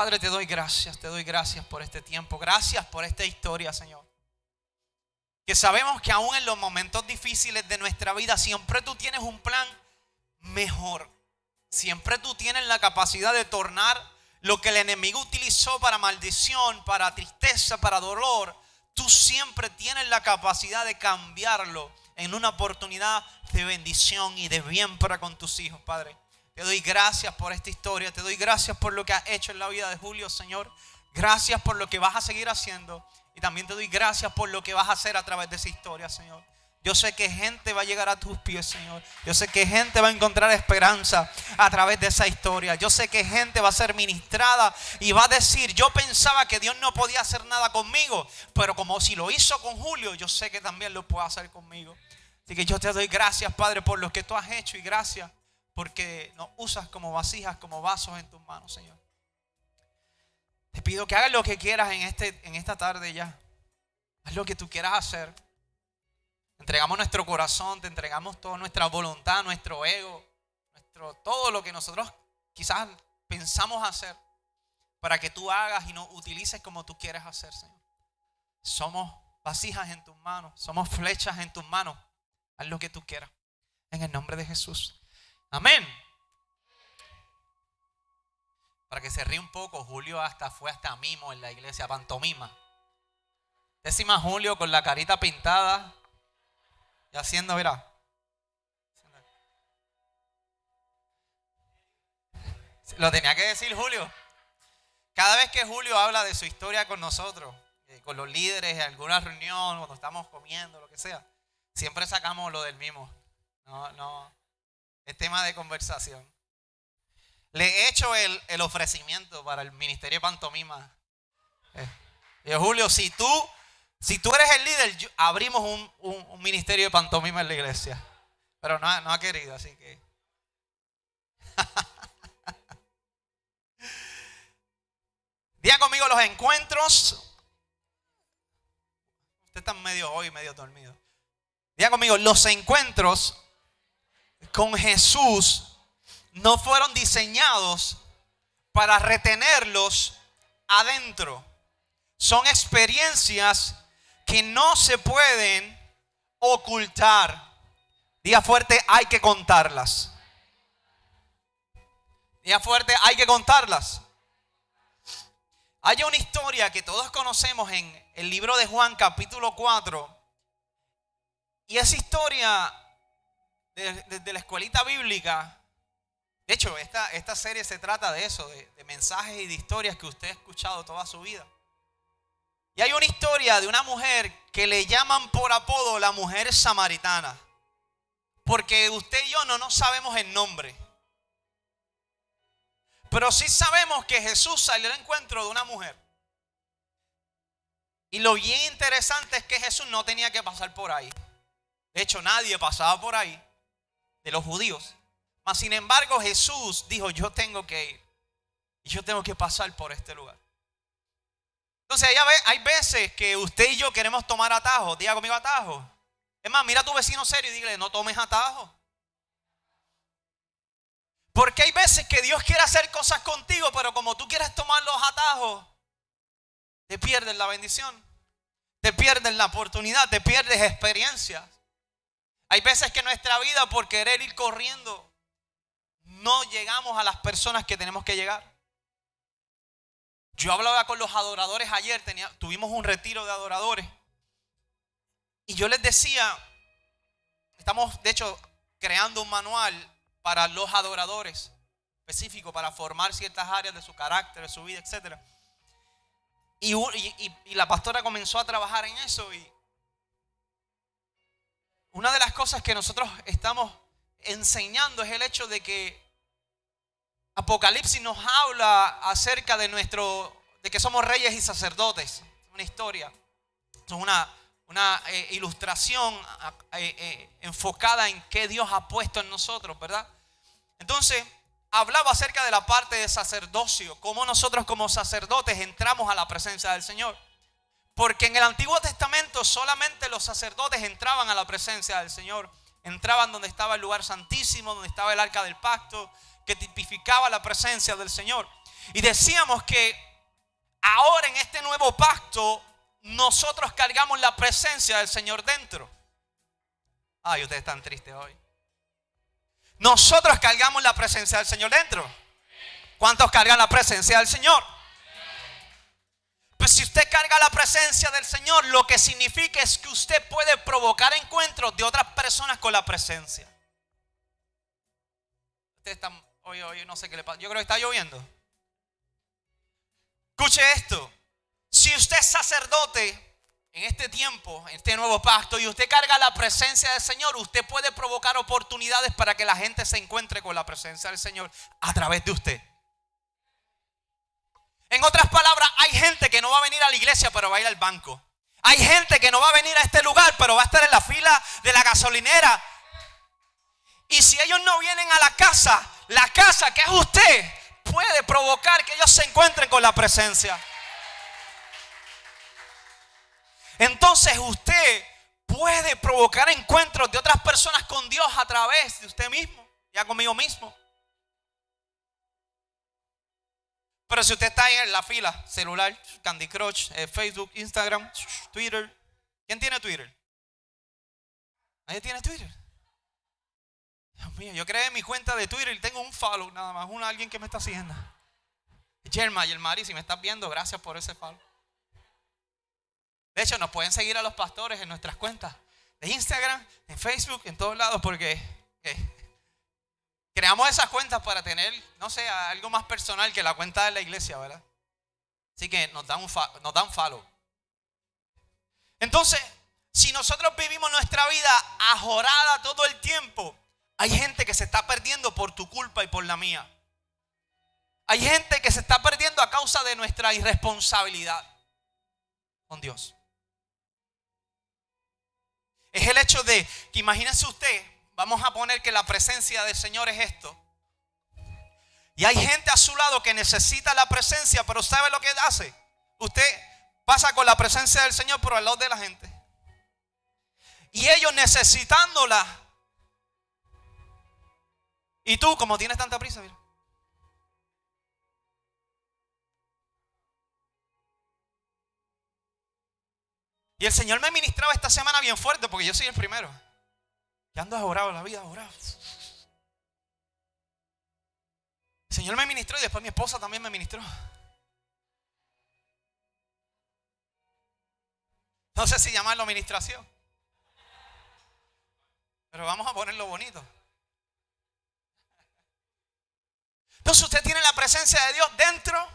Padre, te doy gracias, te doy gracias por este tiempo. Gracias por esta historia, Señor. Que sabemos que aún en los momentos difíciles de nuestra vida, siempre tú tienes un plan mejor. Siempre tú tienes la capacidad de tornar lo que el enemigo utilizó para maldición, para tristeza, para dolor. Tú siempre tienes la capacidad de cambiarlo en una oportunidad de bendición y de bien para con tus hijos, Padre. Te doy gracias por esta historia. Te doy gracias por lo que has hecho en la vida de Julio, Señor. Gracias por lo que vas a seguir haciendo. Y también te doy gracias por lo que vas a hacer a través de esa historia, Señor. Yo sé que gente va a llegar a tus pies, Señor. Yo sé que gente va a encontrar esperanza a través de esa historia. Yo sé que gente va a ser ministrada y va a decir, yo pensaba que Dios no podía hacer nada conmigo, pero como si lo hizo con Julio, yo sé que también lo puede hacer conmigo. Así que yo te doy gracias, Padre, por lo que tú has hecho y gracias porque nos usas como vasijas, como vasos en tus manos, Señor. Te pido que hagas lo que quieras en, este, en esta tarde ya. Haz lo que tú quieras hacer entregamos nuestro corazón, te entregamos toda nuestra voluntad, nuestro ego, nuestro, todo lo que nosotros quizás pensamos hacer para que tú hagas y nos utilices como tú quieres hacer, Señor. Somos vasijas en tus manos, somos flechas en tus manos. Haz lo que tú quieras. En el nombre de Jesús. Amén. Para que se ríe un poco, Julio hasta fue hasta mimo en la iglesia, pantomima. Décima Julio con la carita pintada, y haciendo, mira. Lo tenía que decir Julio. Cada vez que Julio habla de su historia con nosotros, eh, con los líderes en alguna reunión, cuando estamos comiendo, lo que sea, siempre sacamos lo del mismo. No, no. Tema de conversación. Le he hecho el, ofrecimiento para el ministerio de pantomima. Eh, Julio, si tú si tú eres el líder, abrimos un, ministerio de pantomima en la iglesia. Pero no, ha querido, así que. Día conmigo los encuentros. Usted está medio hoy, medio dormido. Día conmigo, los encuentros con Jesús no fueron diseñados para retenerlos adentro. Son experiencias que no se pueden ocultar. Día fuerte, hay que contarlas. Día fuerte, hay que contarlas. Hay una historia que todos conocemos en el libro de Juan capítulo 4. Y esa historia desde la escuelita bíblica, de hecho, esta, esta serie se trata de eso, de, de mensajes y de historias que usted ha escuchado toda su vida. Y hay una historia de una mujer que le llaman por apodo la mujer samaritana. Porque usted y yo no nos sabemos el nombre. Pero sí sabemos que Jesús salió al encuentro de una mujer. Y lo bien interesante es que Jesús no tenía que pasar por ahí. De hecho, nadie pasaba por ahí de los judíos. Mas, sin embargo, Jesús dijo, yo tengo que ir. Y yo tengo que pasar por este lugar. Entonces hay veces que usted y yo queremos tomar atajo. Diga conmigo atajo. Es más, mira a tu vecino serio y dile, no tomes atajo. Porque hay veces que Dios quiere hacer cosas contigo, pero como tú quieres tomar los atajos, te pierdes la bendición. Te pierdes la oportunidad, te pierdes experiencias. Hay veces que nuestra vida, por querer ir corriendo, no llegamos a las personas que tenemos que llegar. Yo hablaba con los adoradores ayer, tuvimos un retiro de adoradores. Y yo les decía, estamos de hecho creando un manual para los adoradores, específico para formar ciertas áreas de su carácter, de su vida, etc. Y, y la pastora comenzó a trabajar en eso. Y una de las cosas que nosotros estamos enseñando es el hecho de que Apocalipsis nos habla acerca de nuestro, de que somos reyes y sacerdotes. Una historia. Es una, una eh, ilustración eh, eh, enfocada en qué Dios ha puesto en nosotros, ¿verdad? Entonces, hablaba acerca de la parte de sacerdocio, cómo nosotros como sacerdotes entramos a la presencia del Señor. Porque en el Antiguo Testamento solamente los sacerdotes entraban a la presencia del Señor. Entraban donde estaba el lugar santísimo, donde estaba el arca del pacto, que tipificaba la presencia del Señor. Y decíamos que ahora en este nuevo pacto nosotros cargamos la presencia del Señor dentro. Ay, ustedes están tristes hoy. Nosotros cargamos la presencia del Señor dentro. ¿Cuántos cargan la presencia del Señor? Pues si usted carga la presencia del Señor, lo que significa es que usted puede provocar encuentros de otras personas con la presencia. Ustedes están, hoy, hoy no sé qué le pasa. Yo creo que está lloviendo. Escuche esto. Si usted es sacerdote, en este tiempo, en este nuevo pacto, y usted carga la presencia del Señor, usted puede provocar oportunidades para que la gente se encuentre con la presencia del Señor a través de usted. En otras palabras, hay gente que no va a venir a la iglesia, pero va a ir al banco. Hay gente que no va a venir a este lugar, pero va a estar en la fila de la gasolinera. Y si ellos no vienen a la casa, la casa que es usted, puede provocar que ellos se encuentren con la presencia. Entonces usted puede provocar encuentros de otras personas con Dios a través de usted mismo, ya conmigo mismo. Pero si usted está ahí en la fila, celular, Candy Crush, eh, Facebook, Instagram, Twitter. ¿Quién tiene Twitter? ¿Nadie tiene Twitter? Dios mío, yo creé mi cuenta de Twitter y tengo un follow nada más, un alguien que me está siguiendo. Yerma y el Mari, si me estás viendo, gracias por ese follow. De hecho, nos pueden seguir a los pastores en nuestras cuentas de Instagram, en Facebook, en todos lados, porque eh, creamos esas cuentas para tener, no sé, algo más personal que la cuenta de la iglesia, ¿verdad? Así que nos dan un, nos dan. Entonces, si nosotros vivimos nuestra vida ajorada todo el tiempo, hay gente que se está perdiendo por tu culpa y por la mía. Hay gente que se está perdiendo a causa de nuestra irresponsabilidad con Dios es el hecho de que imagínense usted, vamos a poner que la presencia del Señor es esto. Y hay gente a su lado que necesita la presencia, pero ¿sabe lo que hace? Usted pasa con la presencia del Señor por el lado de la gente. Y ellos necesitándola. Y tú, como tienes tanta prisa, mira. Y el Señor me ministraba esta semana bien fuerte porque yo soy el primero. Ando orado la vida, orado. El Señor me ministró y después mi esposa también me ministró. No sé si llamarlo ministración. Pero vamos a ponerlo bonito. Entonces usted tiene la presencia de Dios dentro.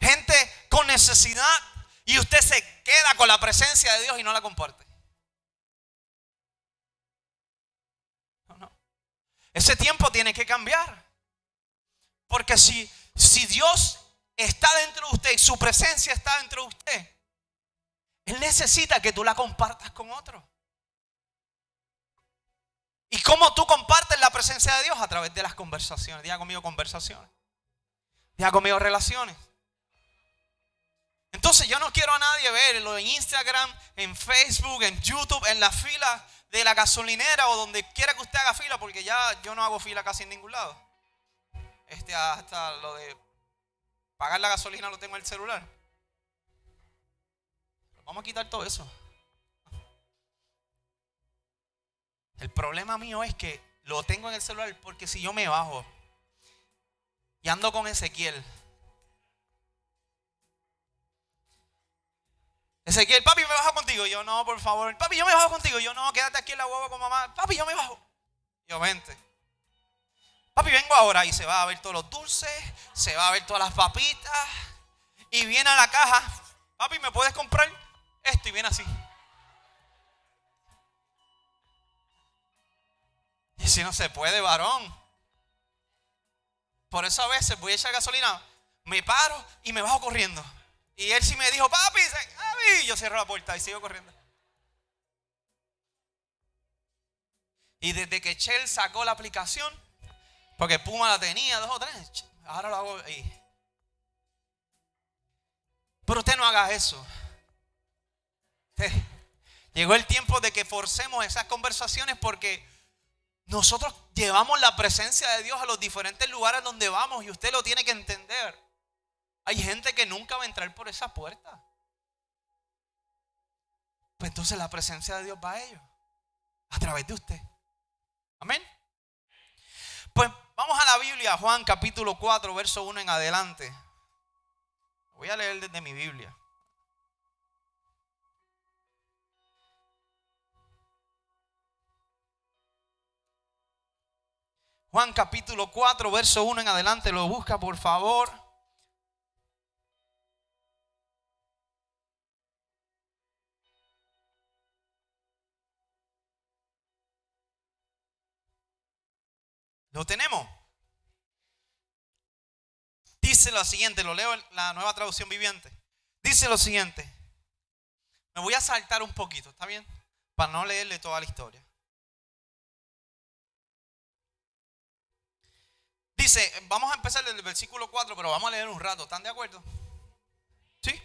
Gente con necesidad y usted se queda con la presencia de Dios y no la comparte. Ese tiempo tiene que cambiar. Porque si, si Dios está dentro de usted y su presencia está dentro de usted, Él necesita que tú la compartas con otro. ¿Y cómo tú compartes la presencia de Dios? A través de las conversaciones. Diga conmigo conversaciones. Diga conmigo relaciones. Entonces yo no quiero a nadie verlo en Instagram, en Facebook, en YouTube, en la fila de la gasolinera o donde quiera que usted haga fila, porque ya yo no hago fila casi en ningún lado. Este hasta lo de pagar la gasolina lo tengo en el celular. Vamos a quitar todo eso. El problema mío es que lo tengo en el celular porque si yo me bajo y ando con Ezequiel, Ezequiel, papi, me bajo contigo. Yo, no, por favor. Papi, yo me bajo contigo. Yo, no, quédate aquí en la hueva con mamá. Papi, yo me bajo. Yo, vente. Papi, vengo ahora y se va a ver todos los dulces, se va a ver todas las papitas. Y viene a la caja. Papi, ¿me puedes comprar esto? Y viene así. Y si no se puede, varón. Por eso a veces voy a echar gasolina, me paro y me bajo corriendo. Y él sí me dijo, papi, yo cierro la puerta y sigo corriendo. Y desde que Shell sacó la aplicación, porque Puma la tenía, dos o tres, ahora lo hago ahí. Pero usted no haga eso. Llegó el tiempo de que forcemos esas conversaciones porque nosotros llevamos la presencia de Dios a los diferentes lugares donde vamos y usted lo tiene que entender. Hay gente que nunca va a entrar por esa puerta. Pues entonces la presencia de Dios va a ellos. A través de usted. Amén. Pues vamos a la Biblia, Juan capítulo 4, verso 1 en adelante. Voy a leer desde mi Biblia. Juan capítulo 4, verso 1 en adelante, lo busca por favor. ¿Lo tenemos? Dice lo siguiente, lo leo en la nueva traducción viviente. Dice lo siguiente. Me voy a saltar un poquito, ¿está bien? Para no leerle toda la historia. Dice, vamos a empezar desde el versículo 4, pero vamos a leer un rato. ¿Están de acuerdo? ¿Sí?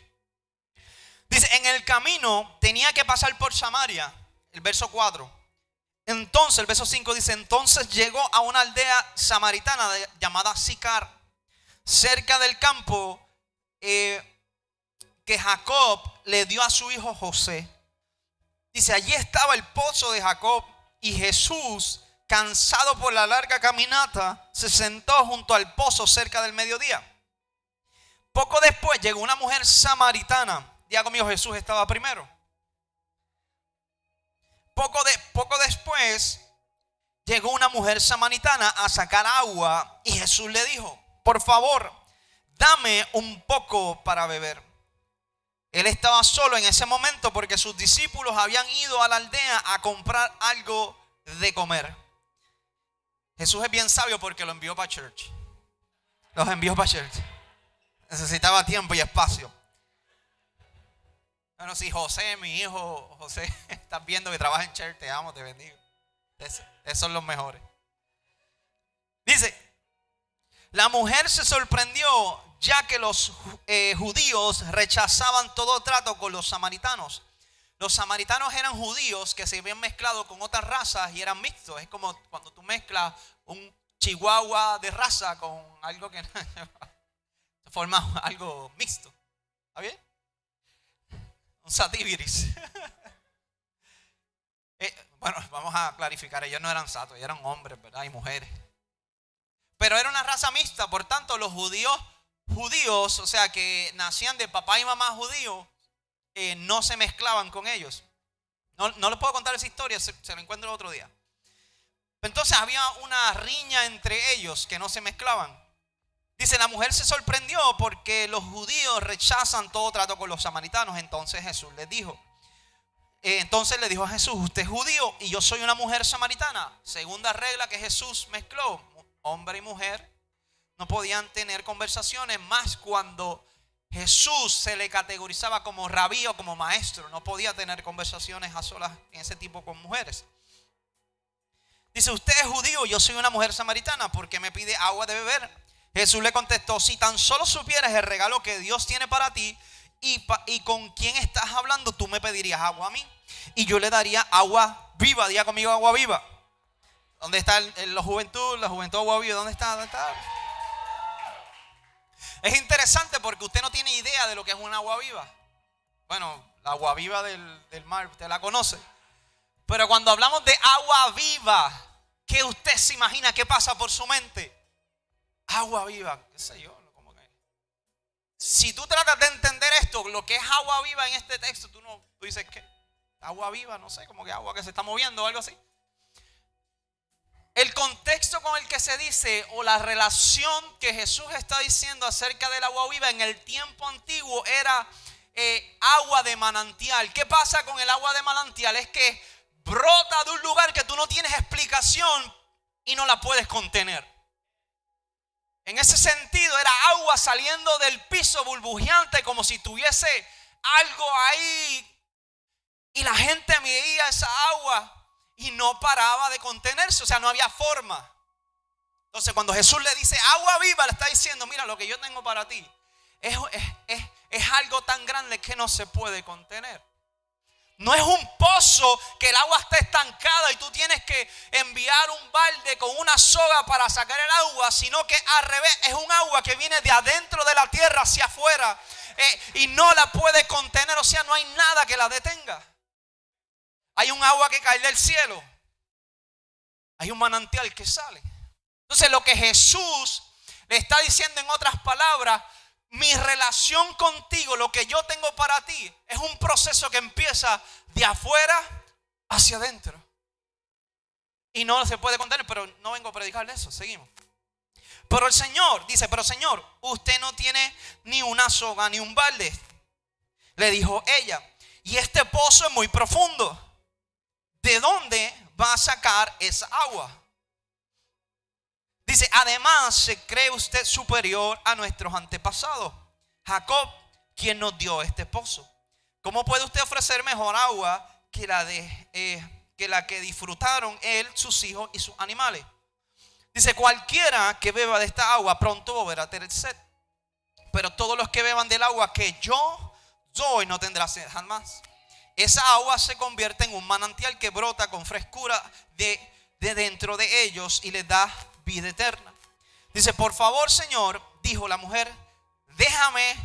Dice, en el camino tenía que pasar por Samaria, el verso 4. Entonces, el verso 5 dice, entonces llegó a una aldea samaritana llamada Sicar, cerca del campo eh, que Jacob le dio a su hijo José. Dice, allí estaba el pozo de Jacob y Jesús cansado por la larga caminata, se sentó junto al pozo cerca del mediodía. Poco después llegó una mujer samaritana. Día conmigo, Jesús estaba primero. Poco, de, poco después llegó una mujer samaritana a sacar agua y Jesús le dijo, por favor, dame un poco para beber. Él estaba solo en ese momento porque sus discípulos habían ido a la aldea a comprar algo de comer. Jesús es bien sabio porque lo envió para church. Los envió para church. Necesitaba tiempo y espacio. Bueno, si José, mi hijo, José, estás viendo que trabaja en church, te amo, te bendigo. Esos son los mejores. Dice, la mujer se sorprendió ya que los eh, judíos rechazaban todo trato con los samaritanos. Los samaritanos eran judíos que se habían mezclado con otras razas y eran mixtos. Es como cuando tú mezclas un chihuahua de raza con algo que forma algo mixto. ¿Está bien? Un sativiris. Eh, bueno, vamos a clarificar, ellos no eran satos, eran hombres, ¿verdad? Y mujeres. Pero era una raza mixta, por tanto, los judíos, judíos, o sea, que nacían de papá y mamá judíos, eh, no se mezclaban con ellos. No, no les puedo contar esa historia, se, lo encuentro otro día. Entonces había una riña entre ellos que no se mezclaban. Dice, la mujer se sorprendió porque los judíos rechazan todo trato con los samaritanos. Entonces Jesús les dijo, entonces le dijo a Jesús, usted es judío y yo soy una mujer samaritana. Segunda regla que Jesús mezcló, hombre y mujer no podían tener conversaciones más cuando Jesús se le categorizaba como rabí o como maestro. No podía tener conversaciones a solas en ese tipo con mujeres. Dice, usted es judío, yo soy una mujer samaritana, ¿por qué me pide agua de beber? Jesús le contestó, si tan solo supieras el regalo que Dios tiene para ti y, con quién estás hablando, tú me pedirías agua a mí. Y yo le daría agua viva, diga conmigo agua viva. ¿Dónde está la juventud? La juventud agua viva, ¿dónde está? Es interesante porque usted no tiene idea de lo que es un agua viva. Bueno, la agua viva del, mar, usted la conoce. Pero cuando hablamos de agua viva, ¿qué usted se imagina que pasa por su mente? Agua viva, qué sé yo. Si tú tratas de entender esto, lo que es agua viva en este texto, tú no tú dices que agua viva, no sé, como que agua que se está moviendo o algo así. El contexto con el que se dice o la relación que Jesús está diciendo acerca del agua viva en el tiempo antiguo era eh, agua de manantial. ¿Qué pasa con el agua de manantial? Es que brota de un lugar que tú no tienes explicación y no la puedes contener. En ese sentido era agua saliendo del piso burbujeante como si tuviese algo ahí y la gente veía esa agua y no paraba de contenerse, o sea, no había forma. Entonces cuando Jesús le dice agua viva, le está diciendo, mira, lo que yo tengo para ti es, es, algo tan grande que no se puede contener. No es un pozo que el agua está estancada y tú tienes que enviar un balde con una soga para sacar el agua, sino que al revés es un agua que viene de adentro de la tierra hacia afuera eh, y no la puede contener, o sea, no hay nada que la detenga. Hay un agua que cae del cielo, hay un manantial que sale. Entonces lo que Jesús le está diciendo en otras palabras, mi relación contigo, lo que yo tengo para ti, es un proceso que empieza de afuera hacia adentro. Y no se puede contener, pero no vengo a predicarle eso. Seguimos. Pero el Señor dice, pero Señor, usted no tiene ni una soga ni un balde. Le dijo ella, y este pozo es muy profundo. ¿De dónde va a sacar esa agua? Dice, además se cree usted superior a nuestros antepasados. Jacob, quien nos dio este pozo. ¿Cómo puede usted ofrecer mejor agua que la, de, eh, que, la que disfrutaron él, sus hijos y sus animales? Dice, cualquiera que beba de esta agua pronto volverá a tener sed. Pero todos los que beban del agua que yo doy no tendrá sed jamás. Esa agua se convierte en un manantial que brota con frescura de, de dentro de ellos y les da vida eterna. Dice, por favor, Señor, dijo la mujer, déjame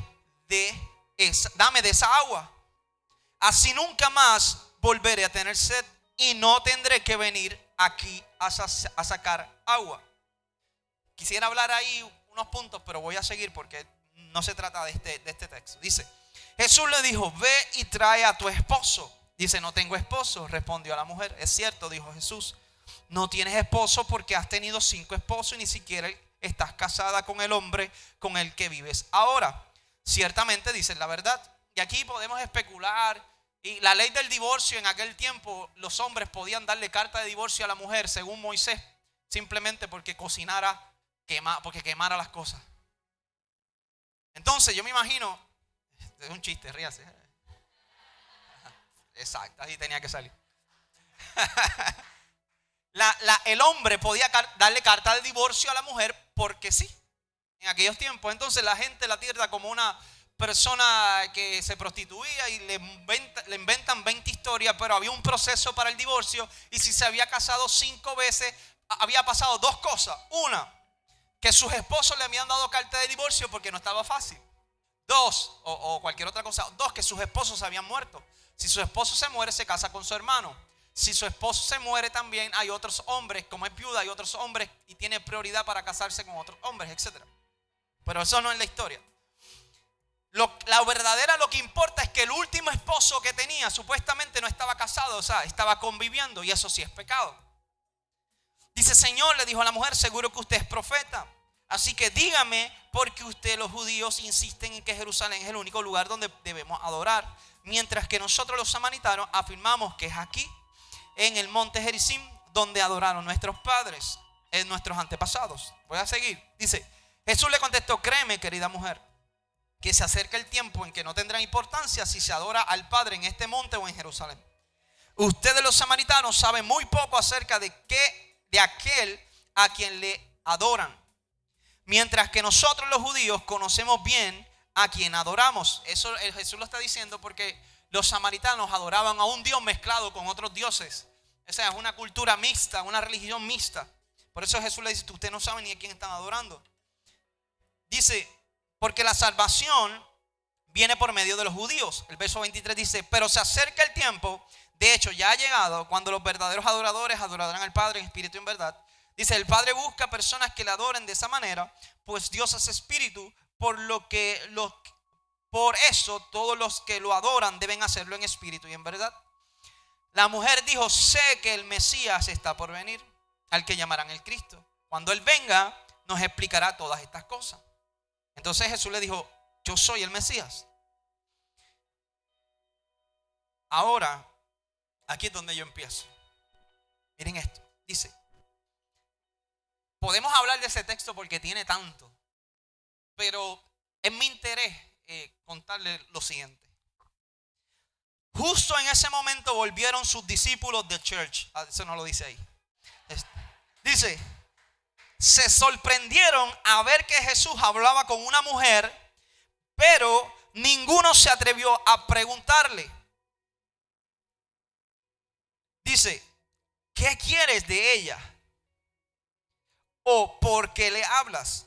de esa, dame de esa agua. Así nunca más volveré a tener sed y no tendré que venir aquí a, sacar agua. Quisiera hablar ahí unos puntos, pero voy a seguir porque no se trata de este, de este texto. Dice, Jesús le dijo, ve y trae a tu esposo. Dice, no tengo esposo, respondió la mujer. Es cierto, dijo Jesús no tienes esposo porque has tenido cinco esposos y ni siquiera estás casada con el hombre con el que vives ahora. Ciertamente dicen la verdad. Y aquí podemos especular. Y la ley del divorcio en aquel tiempo, los hombres podían darle carta de divorcio a la mujer, según Moisés, simplemente porque cocinara, porque quemara las cosas. Entonces yo me imagino, es un chiste, ríase. Exacto, así tenía que salir. el hombre podía darle carta de divorcio a la mujer porque sí, en aquellos tiempos. Entonces la gente la tierra como una persona que se prostituía y le, le inventan 20 historias, pero había un proceso para el divorcio y si se había casado cinco veces, había pasado dos cosas. Una, que sus esposos le habían dado carta de divorcio porque no estaba fácil. Dos, o, o cualquier otra cosa. Dos, que sus esposos habían muerto. Si su esposo se muere, se casa con su hermano si su esposo se muere también, hay otros hombres, como es viuda, hay otros hombres y tiene prioridad para casarse con otros hombres, etc. Pero eso no es la historia. la verdadera lo que importa es que el último esposo que tenía supuestamente no estaba casado, o sea, estaba conviviendo y eso sí es pecado. Dice, Señor, le dijo a la mujer, seguro que usted es profeta. Así que dígame por qué usted, los judíos, insisten en que Jerusalén es el único lugar donde debemos adorar, mientras que nosotros los samaritanos afirmamos que es aquí en el monte Jericim, donde adoraron nuestros padres, en nuestros antepasados. Voy a seguir. Dice, Jesús le contestó, créeme, querida mujer, que se acerca el tiempo en que no tendrá importancia si se adora al Padre en este monte o en Jerusalén. Ustedes los samaritanos saben muy poco acerca de qué, de aquel a quien le adoran. Mientras que nosotros los judíos conocemos bien a quien adoramos. Eso Jesús lo está diciendo porque los samaritanos adoraban a un Dios mezclado con otros dioses. Esa es una cultura mixta, una religión mixta. Por eso Jesús le dice, usted no sabe ni a quién están adorando. Dice, porque la salvación viene por medio de los judíos. El verso 23 dice, pero se acerca el tiempo, de hecho ya ha llegado, cuando los verdaderos adoradores adorarán al Padre en espíritu y en verdad. Dice, el Padre busca personas que le adoren de esa manera, pues Dios es espíritu, por lo que los por eso todos los que lo adoran deben hacerlo en espíritu y en verdad. La mujer dijo, sé que el Mesías está por venir, al que llamarán el Cristo. Cuando Él venga, nos explicará todas estas cosas. Entonces Jesús le dijo, yo soy el Mesías. Ahora, aquí es donde yo empiezo. Miren esto. Dice, podemos hablar de ese texto porque tiene tanto, pero en mi interés eh, contarle lo siguiente. Justo en ese momento volvieron sus discípulos de church. Ah, eso no lo dice ahí. Dice, se sorprendieron a ver que Jesús hablaba con una mujer, pero ninguno se atrevió a preguntarle. Dice, ¿qué quieres de ella? ¿O por qué le hablas?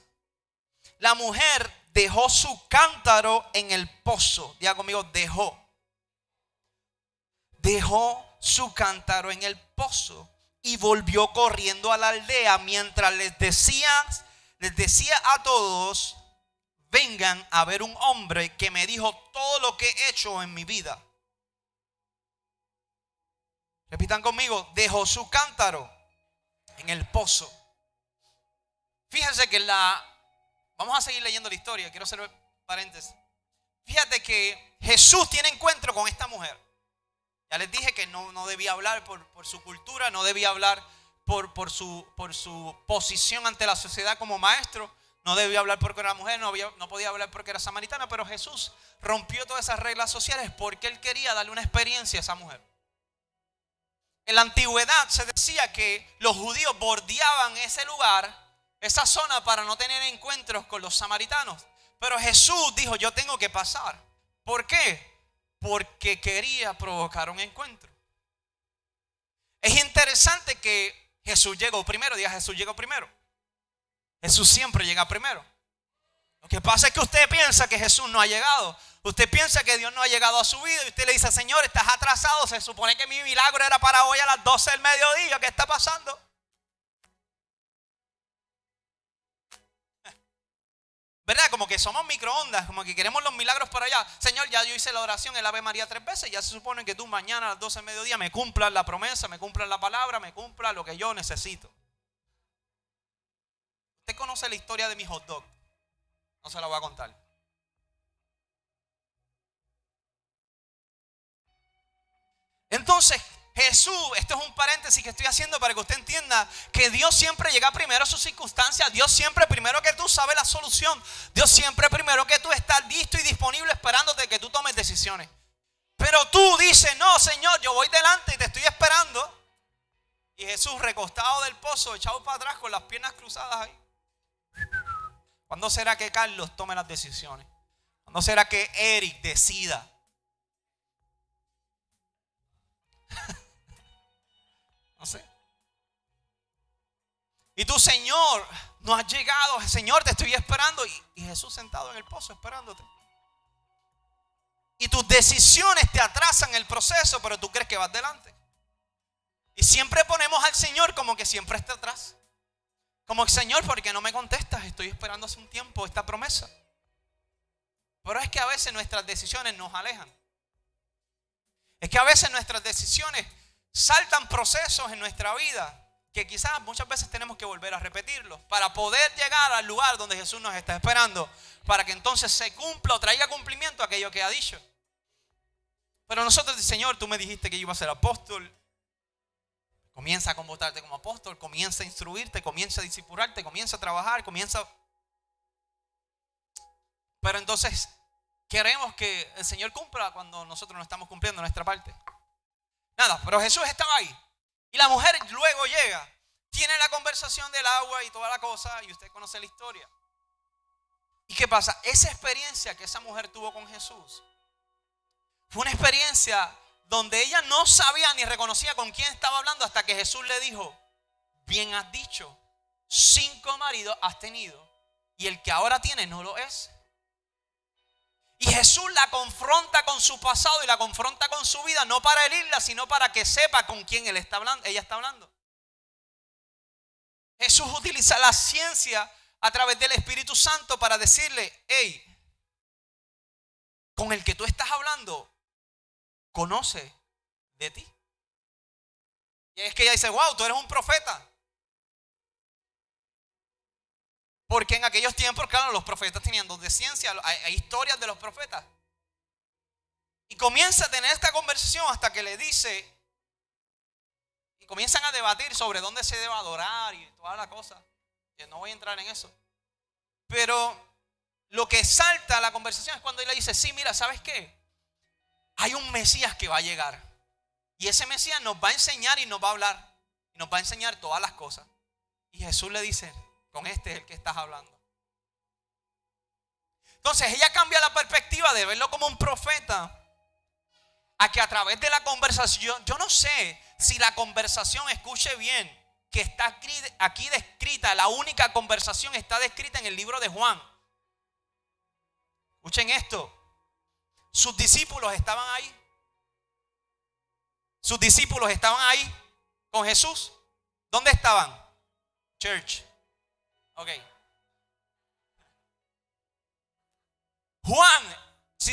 La mujer dejó su cántaro en el pozo. Diga conmigo, dejó. Dejó su cántaro en el pozo y volvió corriendo a la aldea mientras les decía, les decía a todos, vengan a ver un hombre que me dijo todo lo que he hecho en mi vida. Repitan conmigo, dejó su cántaro en el pozo. Fíjense que la... Vamos a seguir leyendo la historia, quiero hacer paréntesis. Fíjate que Jesús tiene encuentro con esta mujer. Ya les dije que no, no debía hablar por, su cultura, no debía hablar por, por, su, por su posición ante la sociedad como maestro. No debía hablar porque era mujer, no, no podía hablar porque era samaritana, pero Jesús rompió todas esas reglas sociales porque él quería darle una experiencia a esa mujer. En la antigüedad se decía que los judíos bordeaban ese lugar, esa zona, para no tener encuentros con los samaritanos. Pero Jesús dijo, yo tengo que pasar. ¿Por qué? Porque quería provocar un encuentro. Es interesante que Jesús llegó primero, diga Jesús llegó primero. Jesús siempre llega primero. Lo que pasa es que usted piensa que Jesús no ha llegado. Usted piensa que Dios no ha llegado a su vida y usted le dice, Señor, estás atrasado. Se supone que mi milagro era para hoy a las 12 del mediodía. ¿Qué está pasando? ¿Verdad? Como que somos microondas, como que queremos los milagros para allá. Señor, ya yo hice la oración, el Ave María tres veces. Ya se supone que tú mañana a las 12 del mediodía me cumplas la promesa, me cumplas la palabra, me cumplas lo que yo necesito. Usted conoce la historia de mi hot dog. No se la voy a contar. Entonces, Jesús, esto es un paréntesis que estoy haciendo para que usted entienda que Dios siempre llega primero a sus circunstancias. Dios siempre primero que tú sabe la solución. Dios siempre primero que tú estás listo y disponible esperándote que tú tomes decisiones. Pero tú dices, no, Señor, yo voy delante y te estoy esperando. Y Jesús recostado del pozo, echado para atrás con las piernas cruzadas ahí. ¿Cuándo será que Carlos tome las decisiones? ¿Cuándo será que Eric decida? No sé. Y tu Señor, no has llegado. Señor, te estoy esperando. Y, y Jesús sentado en el pozo esperándote. Y tus decisiones te atrasan el proceso, pero tú crees que vas delante. Y siempre ponemos al Señor como que siempre está atrás. Como el Señor, ¿por qué no me contestas? Estoy esperando hace un tiempo esta promesa. Pero es que a veces nuestras decisiones nos alejan. Es que a veces nuestras decisiones saltan procesos en nuestra vida que quizás muchas veces tenemos que volver a repetirlos para poder llegar al lugar donde Jesús nos está esperando, para que entonces se cumpla o traiga cumplimiento aquello que ha dicho. Pero nosotros, Señor, tú me dijiste que yo iba a ser apóstol, Comienza a convocarte como apóstol, comienza a instruirte, comienza a discipularte, comienza a trabajar, comienza... Pero entonces queremos que el Señor cumpla cuando nosotros no estamos cumpliendo nuestra parte. Nada, pero Jesús estaba ahí. Y la mujer luego llega, tiene la conversación del agua y toda la cosa, y usted conoce la historia. ¿Y qué pasa? Esa experiencia que esa mujer tuvo con Jesús fue una experiencia donde ella no sabía ni reconocía con quién estaba hablando hasta que Jesús le dijo, bien has dicho, cinco maridos has tenido y el que ahora tiene no lo es. Y Jesús la confronta con su pasado y la confronta con su vida, no para herirla, sino para que sepa con quién él está hablando, ella está hablando. Jesús utiliza la ciencia a través del Espíritu Santo para decirle, hey, con el que tú estás hablando conoce de ti. Y es que ella dice, wow, tú eres un profeta. Porque en aquellos tiempos, claro, los profetas tenían de ciencia, hay, historias de los profetas. Y comienza a tener esta conversación hasta que le dice, y comienzan a debatir sobre dónde se debe adorar y toda la cosa. no voy a entrar en eso. Pero lo que salta a la conversación es cuando él le dice, sí, mira, ¿sabes qué? hay un Mesías que va a llegar. Y ese Mesías nos va a enseñar y nos va a hablar. Y nos va a enseñar todas las cosas. Y Jesús le dice, con este es el que estás hablando. Entonces ella cambia la perspectiva de verlo como un profeta a que a través de la conversación, yo no sé si la conversación, escuche bien, que está aquí descrita, la única conversación está descrita en el libro de Juan. Escuchen esto. Sus discípulos estaban ahí. Sus discípulos estaban ahí con Jesús. ¿Dónde estaban? Church.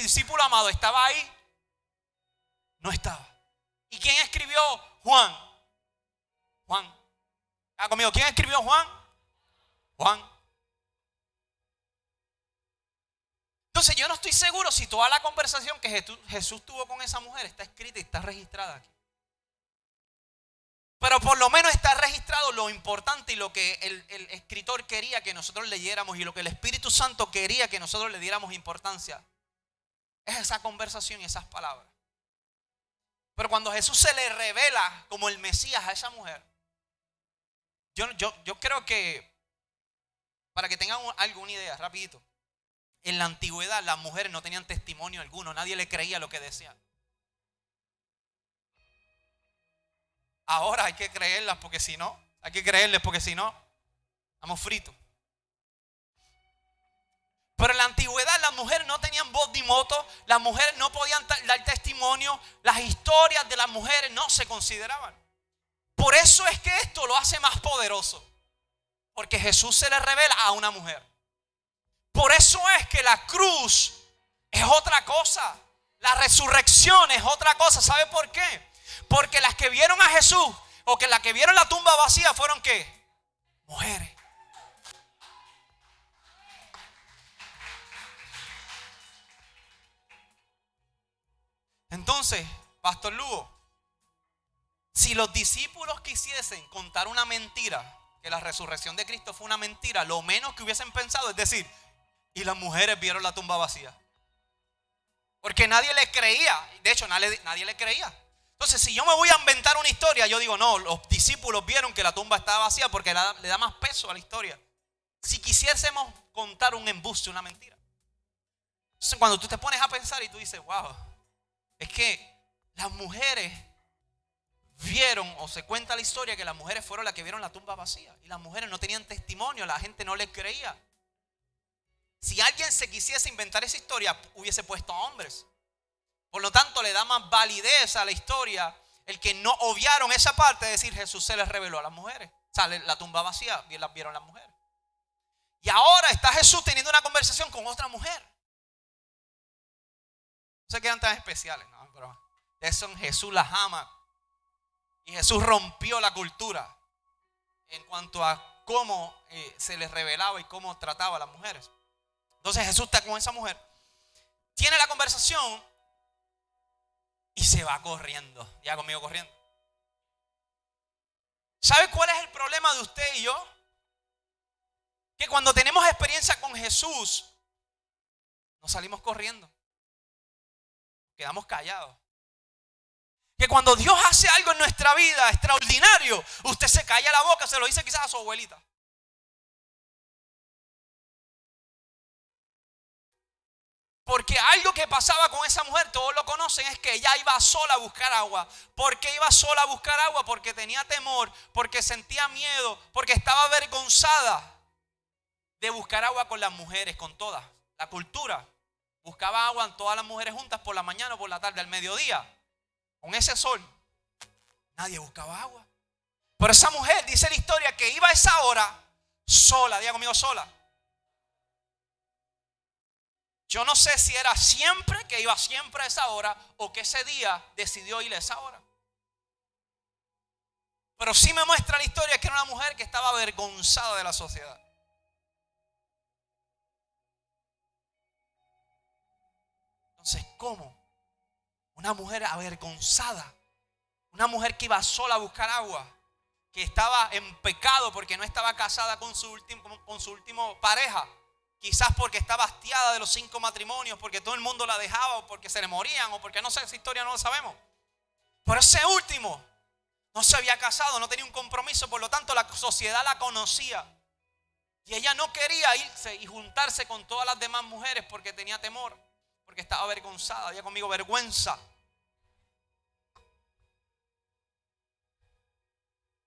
Discípulo amado, ¿estaba ahí? No estaba. ¿Y quién escribió Juan? Juan. Ah, conmigo, ¿quién escribió Juan? Juan. Entonces yo no estoy seguro si toda la conversación que Jesús, tuvo con esa mujer está escrita y está registrada aquí. Pero por lo menos está registrado lo importante y lo que el, el, escritor quería que nosotros leyéramos y lo que el Espíritu Santo quería que nosotros le diéramos importancia. Es esa conversación y esas palabras. Pero cuando Jesús se le revela como el Mesías a esa mujer, yo, yo, yo creo que, para que tengan alguna idea, rapidito, en la antigüedad las mujeres no tenían testimonio alguno, nadie le creía lo que decían. Ahora hay que creerlas porque si no, hay que creerles porque si no, estamos fritos. Pero en la antigüedad las mujeres no tenían voz ni moto, las mujeres no podían dar testimonio, las historias de las mujeres no se consideraban. Por eso es que esto lo hace más poderoso, porque Jesús se le revela a una mujer. Por eso es que la cruz es otra cosa, la resurrección es otra cosa. ¿Sabe por qué? Porque las que vieron a Jesús o que las que vieron la tumba vacía fueron qué? Mujeres. Entonces, Pastor Lugo, si los discípulos quisiesen contar una mentira, que la resurrección de Cristo fue una mentira, lo menos que hubiesen pensado es decir, y las mujeres vieron la tumba vacía. Porque nadie le creía, de hecho nadie, le creía. Entonces, si yo me voy a inventar una historia, yo digo, no, los discípulos vieron que la tumba estaba vacía porque le da más peso a la historia. Si quisiésemos contar un embuste, una mentira. Entonces, cuando tú te pones a pensar y tú dices, wow, es que las mujeres vieron o se cuenta la historia que las mujeres fueron las que vieron la tumba vacía y las mujeres no tenían testimonio, la gente no les creía. Si alguien se quisiese inventar esa historia, hubiese puesto a hombres. Por lo tanto, le da más validez a la historia el que no obviaron esa parte de decir Jesús se les reveló a las mujeres. Sale la tumba vacía, bien las vieron las mujeres. Y ahora está Jesús teniendo una conversación con otra mujer se quedan tan especiales, eso Jesús las ama. Y Jesús rompió la cultura en cuanto a cómo eh, se les revelaba y cómo trataba a las mujeres. Entonces Jesús está con esa mujer, tiene la conversación y se va corriendo. Ya conmigo corriendo. ¿Sabe cuál es el problema de usted y yo? Que cuando tenemos experiencia con Jesús, nos salimos corriendo quedamos callados. Que cuando Dios hace algo en nuestra vida extraordinario, usted se calla la boca, se lo dice quizás a su abuelita. Porque algo que pasaba con esa mujer, todos lo conocen, es que ella iba sola a buscar agua. ¿Por qué iba sola a buscar agua? Porque tenía temor, porque sentía miedo, porque estaba avergonzada de buscar agua con las mujeres, con todas. La cultura buscaba agua en todas las mujeres juntas por la mañana o por la tarde, al mediodía, con ese sol. Nadie buscaba agua. Pero esa mujer, dice la historia, que iba a esa hora sola, diga conmigo sola. Yo no sé si era siempre, que iba siempre a esa hora, o que ese día decidió ir a esa hora. Pero sí me muestra la historia que era una mujer que estaba avergonzada de la sociedad. Entonces, ¿cómo? Una mujer avergonzada, una mujer que iba sola a buscar agua, que estaba en pecado porque no estaba casada con su último, con su último pareja, quizás porque estaba hastiada de los cinco matrimonios, porque todo el mundo la dejaba o porque se le morían o porque no sé, esa historia no lo sabemos. Pero ese último no se había casado, no tenía un compromiso, por lo tanto la sociedad la conocía. Y ella no quería irse y juntarse con todas las demás mujeres porque tenía temor porque estaba avergonzada. Había conmigo vergüenza.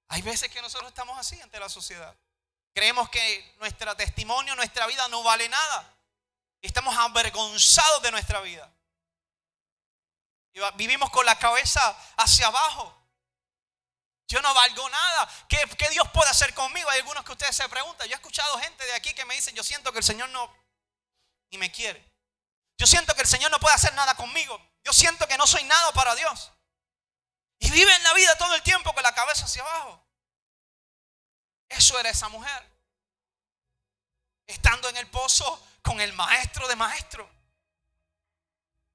Hay veces que nosotros estamos así ante la sociedad. Creemos que nuestro testimonio, nuestra vida no vale nada. Estamos avergonzados de nuestra vida. Vivimos con la cabeza hacia abajo. Yo no valgo nada. ¿Qué, Dios puede hacer conmigo? Hay algunos que ustedes se preguntan. Yo he escuchado gente de aquí que me dicen, yo siento que el Señor no ni me quiere. Yo siento que el Señor no puede hacer nada conmigo. Yo siento que no soy nada para Dios. Y vive en la vida todo el tiempo con la cabeza hacia abajo. Eso era esa mujer. Estando en el pozo con el maestro de maestro.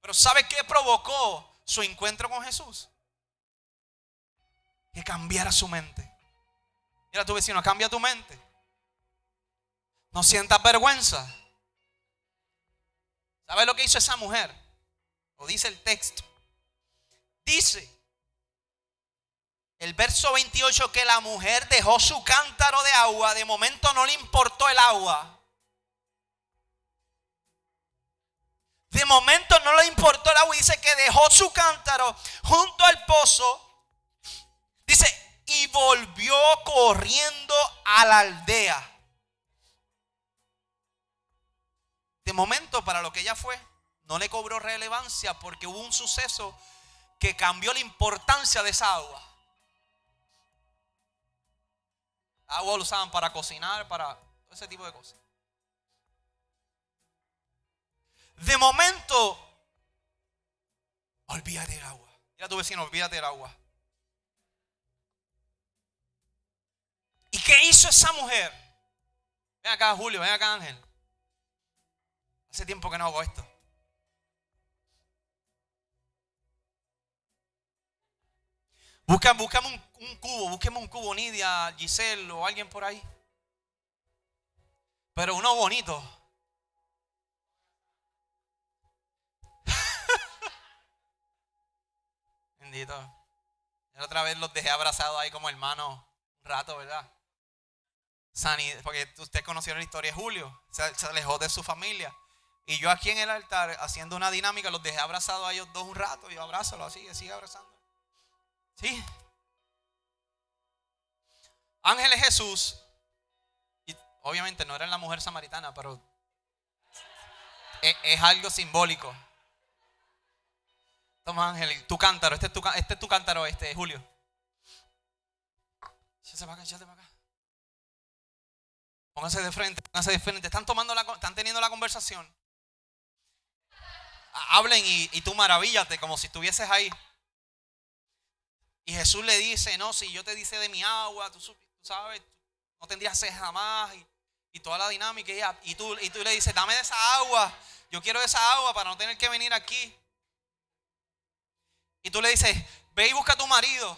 Pero ¿sabe qué provocó su encuentro con Jesús? Que cambiara su mente. Mira tu vecino, cambia tu mente. No sientas vergüenza. ¿Sabes lo que hizo esa mujer? Lo dice el texto. Dice el verso 28 que la mujer dejó su cántaro de agua, de momento no le importó el agua. De momento no le importó el agua dice que dejó su cántaro junto al pozo. Dice, y volvió corriendo a la aldea. De momento para lo que ella fue, no le cobró relevancia porque hubo un suceso que cambió la importancia de esa agua. Agua lo usaban para cocinar, para ese tipo de cosas. De momento, olvídate del agua. Mira a tu vecino, olvídate del agua. ¿Y qué hizo esa mujer? Ven acá, Julio, ven acá, Ángel. Hace tiempo que no hago esto. Búscame, un, cubo, búsqueme un cubo, Nidia, Giselle o alguien por ahí. Pero uno bonito. Bendito. Otra vez los dejé abrazados ahí como hermanos un rato, ¿verdad? Sani, porque ustedes conocieron la historia de Julio, se, alejó de su familia. Y yo aquí en el altar, haciendo una dinámica, los dejé abrazados a ellos dos un rato. Yo abrázalo así, sigue abrazando. Sí. Ángeles Jesús, y obviamente no era la mujer samaritana, pero es, algo simbólico. Toma Ángel, tu cántaro, este es tu, este es tu cántaro, este, Julio. Échate para acá, échate para acá. Pónganse de frente, pónganse de frente. Están, tomando la, están teniendo la conversación. Hablen y, tú maravíllate como si estuvieses ahí. Y Jesús le dice, no, si yo te dice de mi agua, tú, sabes, no tendrías sed jamás. Y, toda la dinámica. Y, tú, y tú le dices, dame de esa agua. Yo quiero esa agua para no tener que venir aquí. Y tú le dices, ve y busca a tu marido.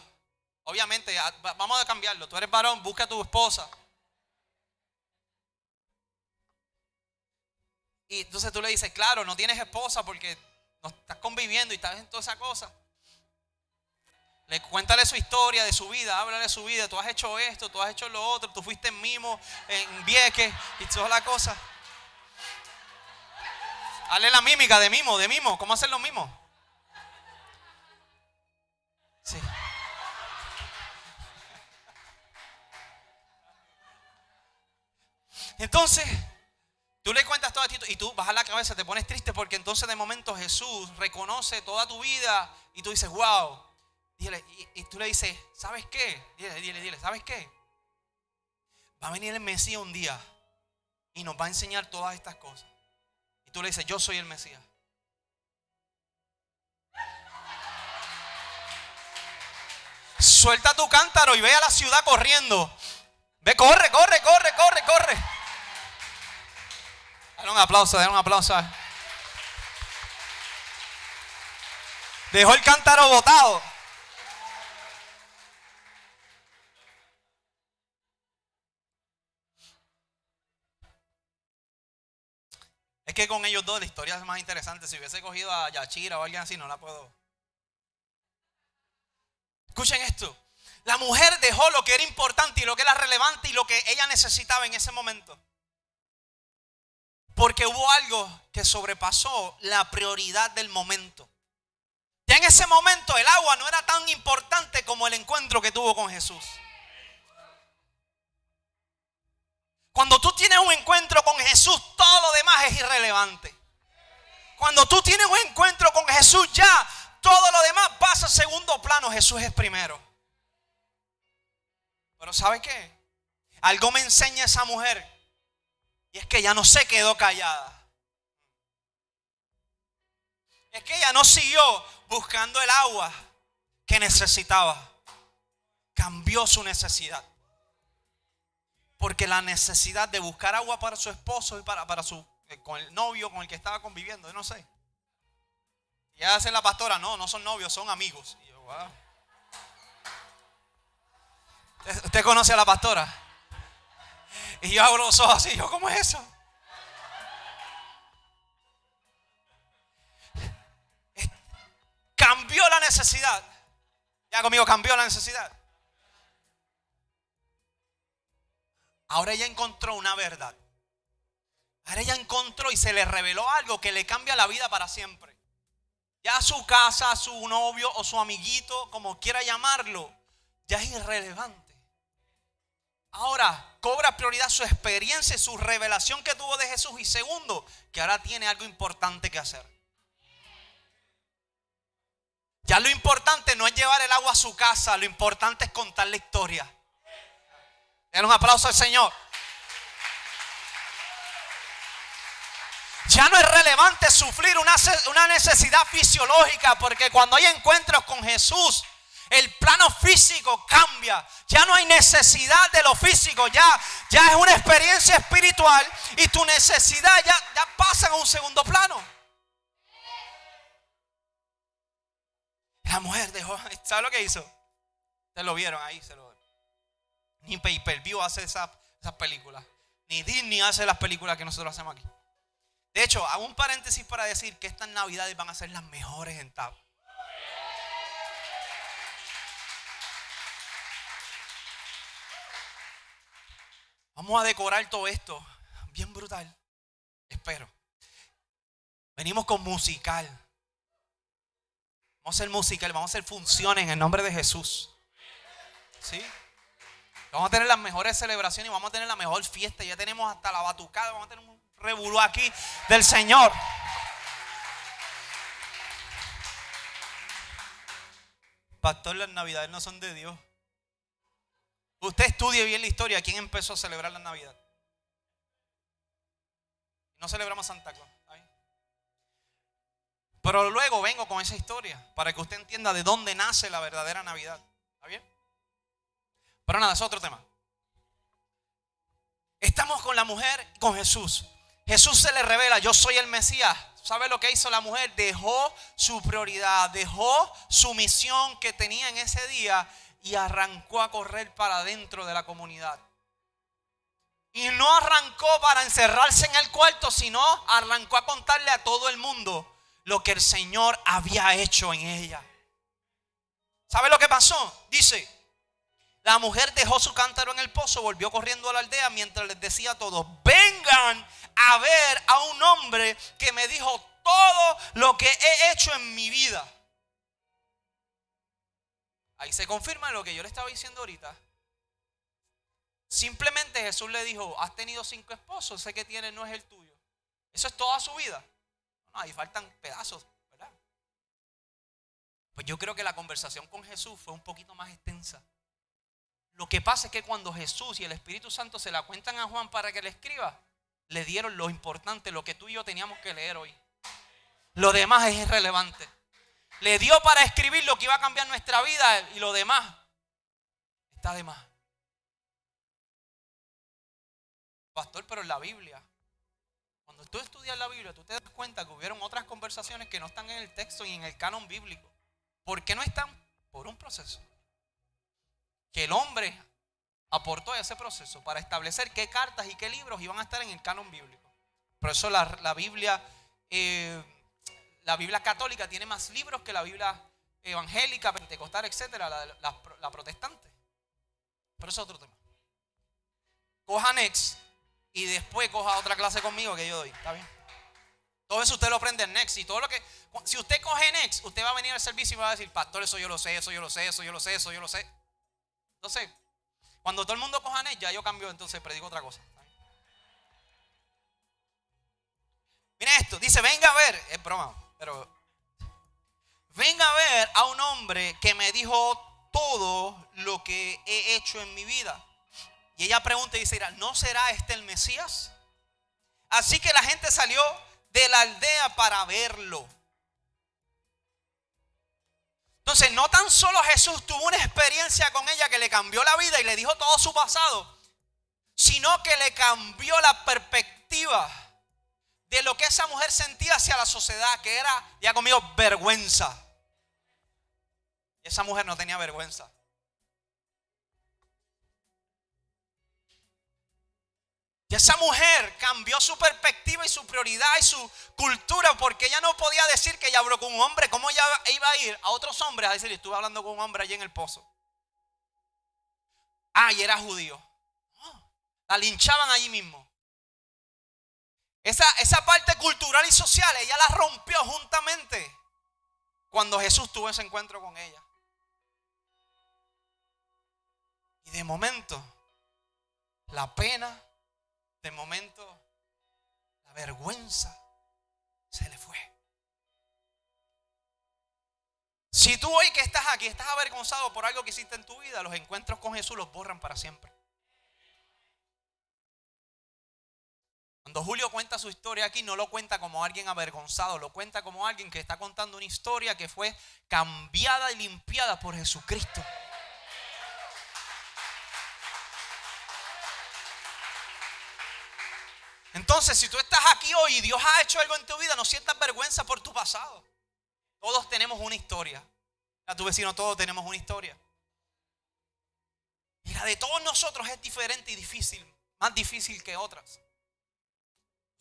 Obviamente, vamos a cambiarlo. Tú eres varón, busca a tu esposa. Y entonces tú le dices, claro, no tienes esposa porque no estás conviviendo y estás en toda esa cosa. Le cuéntale su historia de su vida, háblale su vida. Tú has hecho esto, tú has hecho lo otro, tú fuiste en mimo, en vieque y toda la cosa. Hazle la mímica de mimo, de mimo. ¿Cómo hacer lo mismo? Sí. Entonces, tú le cuentas todo esto y tú bajas la cabeza, te pones triste porque entonces de momento Jesús reconoce toda tu vida y tú dices, wow, y, tú le dices, ¿sabes qué? Dile, dile, dile, ¿sabes qué? Va a venir el Mesías un día y nos va a enseñar todas estas cosas. Y tú le dices, yo soy el Mesías. Suelta tu cántaro y ve a la ciudad corriendo. Ve, corre, corre, corre, corre, corre. Dale un aplauso, dale un aplauso. Dejó el cántaro botado. Es que con ellos dos la historia es más interesante. Si hubiese cogido a Yachira o alguien así, no la puedo. Escuchen esto. La mujer dejó lo que era importante y lo que era relevante y lo que ella necesitaba en ese momento. Porque hubo algo que sobrepasó la prioridad del momento. Ya en ese momento el agua no era tan importante como el encuentro que tuvo con Jesús. Cuando tú tienes un encuentro con Jesús, todo lo demás es irrelevante. Cuando tú tienes un encuentro con Jesús, ya todo lo demás pasa a segundo plano. Jesús es primero. Pero ¿sabe qué? Algo me enseña esa mujer. Y es que ella no se quedó callada. Es que ella no siguió buscando el agua que necesitaba. Cambió su necesidad. Porque la necesidad de buscar agua para su esposo y para, para su, eh, con el novio con el que estaba conviviendo, yo no sé. Y hace la pastora, no, no son novios, son amigos. ¿Usted conoce a la pastora? Y yo abro los ojos así, yo, ¿cómo es eso? Cambió la necesidad. Ya conmigo cambió la necesidad. Ahora ella encontró una verdad. Ahora ella encontró y se le reveló algo que le cambia la vida para siempre. Ya su casa, su novio o su amiguito, como quiera llamarlo, ya es irrelevante. Ahora cobra prioridad su experiencia, su revelación que tuvo de Jesús. Y segundo, que ahora tiene algo importante que hacer. Ya lo importante no es llevar el agua a su casa, lo importante es contar la historia. Den un aplauso al Señor. Ya no es relevante sufrir una, una necesidad fisiológica, porque cuando hay encuentros con Jesús, el plano físico cambia. Ya no hay necesidad de lo físico, ya, ya es una experiencia espiritual y tu necesidad ya, ya pasa a un segundo plano. La mujer dejó, ¿sabe lo que hizo? Ustedes lo vieron ahí, se lo Ni Pay Per View hace esas, esas películas. Ni Disney hace las películas que nosotros hacemos aquí. De hecho, hago un paréntesis para decir que estas navidades van a ser las mejores en TAP. Vamos a decorar todo esto. Bien brutal. Espero. Venimos con musical. Vamos a hacer musical, vamos a hacer funciones en el nombre de Jesús. ¿Sí? Vamos a tener las mejores celebraciones y vamos a tener la mejor fiesta. Ya tenemos hasta la batucada, vamos a tener un revolú aquí del Señor. Pastor, las navidades no son de Dios. Usted estudie bien la historia. ¿Quién empezó a celebrar la Navidad? No celebramos Santa Claus. Pero luego vengo con esa historia para que usted entienda de dónde nace la verdadera Navidad. Pero nada, es otro tema. Estamos con la mujer, con Jesús. Jesús se le revela, yo soy el Mesías. ¿Sabe lo que hizo la mujer? Dejó su prioridad, dejó su misión que tenía en ese día y arrancó a correr para dentro de la comunidad. Y no arrancó para encerrarse en el cuarto, sino arrancó a contarle a todo el mundo lo que el Señor había hecho en ella. ¿Sabe lo que pasó? Dice, la mujer dejó su cántaro en el pozo, volvió corriendo a la aldea mientras les decía a todos, vengan a ver a un hombre que me dijo todo lo que he hecho en mi vida. Ahí se confirma lo que yo le estaba diciendo ahorita. Simplemente Jesús le dijo, has tenido cinco esposos, sé que tiene no es el tuyo. Eso es toda su vida. No, ahí faltan pedazos, ¿verdad? Pues yo creo que la conversación con Jesús fue un poquito más extensa. Lo que pasa es que cuando Jesús y el Espíritu Santo se la cuentan a Juan para que le escriba, le dieron lo importante, lo que tú y yo teníamos que leer hoy. Lo demás es irrelevante. Le dio para escribir lo que iba a cambiar nuestra vida y lo demás está de más. Pastor, pero en la Biblia, cuando tú estudias la Biblia, tú te das cuenta que hubieron otras conversaciones que no están en el texto y en el canon bíblico. ¿Por qué no están? Por un proceso. Que el hombre aportó a ese proceso para establecer qué cartas y qué libros iban a estar en el canon bíblico. Por eso la, Biblia eh, la Biblia católica tiene más libros que la Biblia evangélica, pentecostal, etcétera, la, protestante. Pero eso es otro tema. Coja Next y después coja otra clase conmigo que yo doy. ¿Está bien? Todo eso usted lo aprende en Next. Y todo lo que. Si usted coge Next, usted va a venir al servicio y va a decir, Pastor, eso yo lo sé, eso yo lo sé, eso yo lo sé, eso yo lo sé. Entonces, cuando todo el mundo coja net, ya yo cambio, entonces predico otra cosa. Mira esto, dice, venga a ver, es broma, pero venga a ver a un hombre que me dijo todo lo que he hecho en mi vida. Y ella pregunta y dice, ¿no será este el Mesías? Así que la gente salió de la aldea para verlo. Entonces, no tan solo Jesús tuvo una experiencia con ella que le cambió la vida y le dijo todo su pasado, sino que le cambió la perspectiva de lo que esa mujer sentía hacia la sociedad, que era, ya conmigo, vergüenza. Esa mujer no tenía vergüenza. Y esa mujer cambió su perspectiva y su prioridad y su cultura porque ella no podía decir que ella habló con un hombre. ¿Cómo ella iba a ir a otros hombres a decir, estuve hablando con un hombre allí en el pozo? Ah, y era judío. La linchaban allí mismo. Esa, esa parte cultural y social, ella la rompió juntamente cuando Jesús tuvo ese encuentro con ella. Y de momento, la pena, de momento, la vergüenza se le fue. Si tú hoy que estás aquí estás avergonzado por algo que hiciste en tu vida, los encuentros con Jesús los borran para siempre. Cuando Julio cuenta su historia aquí, no lo cuenta como alguien avergonzado, lo cuenta como alguien que está contando una historia que fue cambiada y limpiada por Jesucristo. Entonces, si tú estás aquí hoy y Dios ha hecho algo en tu vida, no sientas vergüenza por tu pasado. Todos tenemos una historia. A tu vecino, todos tenemos una historia. Y la de todos nosotros es diferente y difícil, más difícil que otras.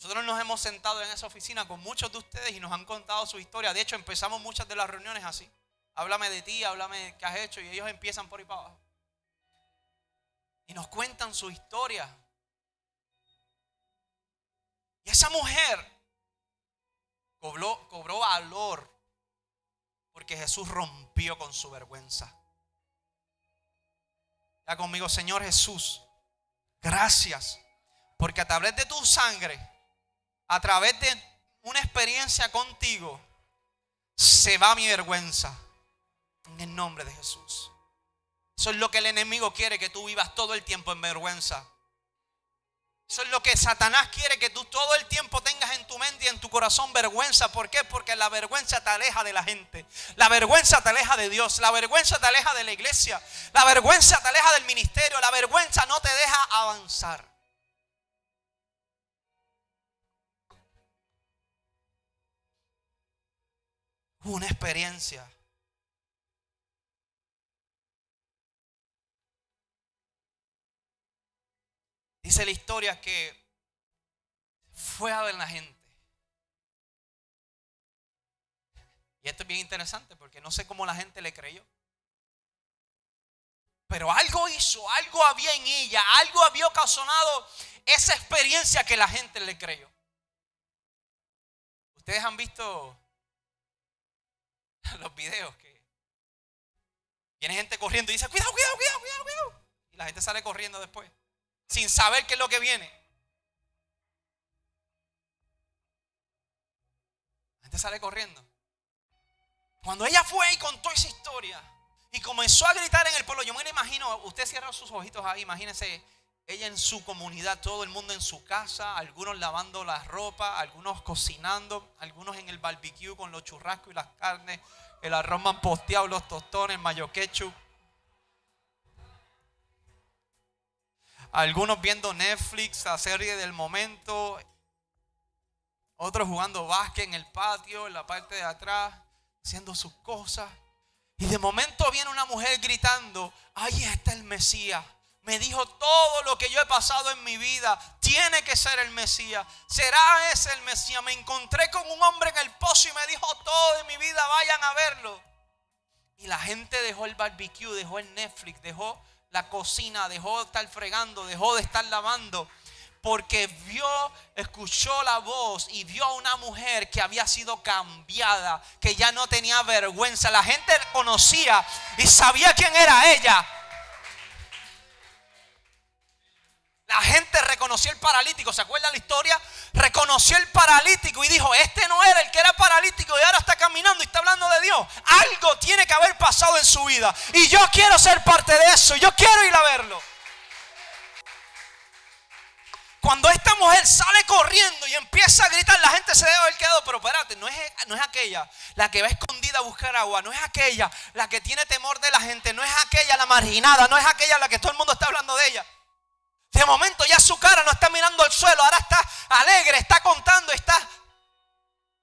Nosotros nos hemos sentado en esa oficina con muchos de ustedes y nos han contado su historia. De hecho, empezamos muchas de las reuniones así. Háblame de ti, háblame de qué has hecho. Y ellos empiezan por ahí para abajo. Y nos cuentan su historia. Y esa mujer cobró, valor porque Jesús rompió con su vergüenza. Ya conmigo, Señor Jesús, gracias porque a través de tu sangre a través de una experiencia contigo, se va mi vergüenza. En el nombre de Jesús. Eso es lo que el enemigo quiere, que tú vivas todo el tiempo en vergüenza. Eso es lo que Satanás quiere, que tú todo el tiempo tengas en tu mente y en tu corazón vergüenza. ¿Por qué? Porque la vergüenza te aleja de la gente. La vergüenza te aleja de Dios. La vergüenza te aleja de la iglesia. La vergüenza te aleja del ministerio. La vergüenza no te deja avanzar. una experiencia. Dice la historia que fue a ver la gente. Y esto es bien interesante porque no sé cómo la gente le creyó. Pero algo hizo, algo había en ella, algo había ocasionado esa experiencia que la gente le creyó. Ustedes han visto los videos que viene gente corriendo y dice, cuidado, cuidado, cuidado, cuidado, cuidado. Y la gente sale corriendo después, sin saber qué es lo que viene. La gente sale corriendo. Cuando ella fue y contó esa historia y comenzó a gritar en el pueblo, yo me imagino, usted cierra sus ojitos ahí, imagínese ella en su comunidad, todo el mundo en su casa, algunos lavando la ropa, algunos cocinando, algunos en el barbecue con los churrascos y las carnes, el arroz posteado, los tostones, mayo ketchup. Algunos viendo Netflix, la serie del momento. Otros jugando básquet en el patio, en la parte de atrás, haciendo sus cosas. Y de momento viene una mujer gritando, ahí está el Mesías me dijo todo lo que yo he pasado en mi vida. Tiene que ser el Mesías. Será ese el Mesías. Me encontré con un hombre en el pozo y me dijo todo de mi vida. Vayan a verlo. Y la gente dejó el barbecue, dejó el Netflix, dejó la cocina, dejó de estar fregando, dejó de estar lavando. Porque vio, escuchó la voz y vio a una mujer que había sido cambiada, que ya no tenía vergüenza. La gente conocía y sabía quién era ella La gente reconoció el paralítico, ¿se acuerda la historia? Reconoció el paralítico y dijo, este no era el que era paralítico y ahora está caminando y está hablando de Dios. Algo tiene que haber pasado en su vida. Y yo quiero ser parte de eso, yo quiero ir a verlo. Cuando esta mujer sale corriendo y empieza a gritar, la gente se debe haber quedado, pero espérate, no es, no es aquella la que va escondida a buscar agua, no es aquella la que tiene temor de la gente, no es aquella la marginada, no es aquella la que todo el mundo está hablando de ella. De momento ya su cara no está mirando al suelo, ahora está alegre, está contando, está...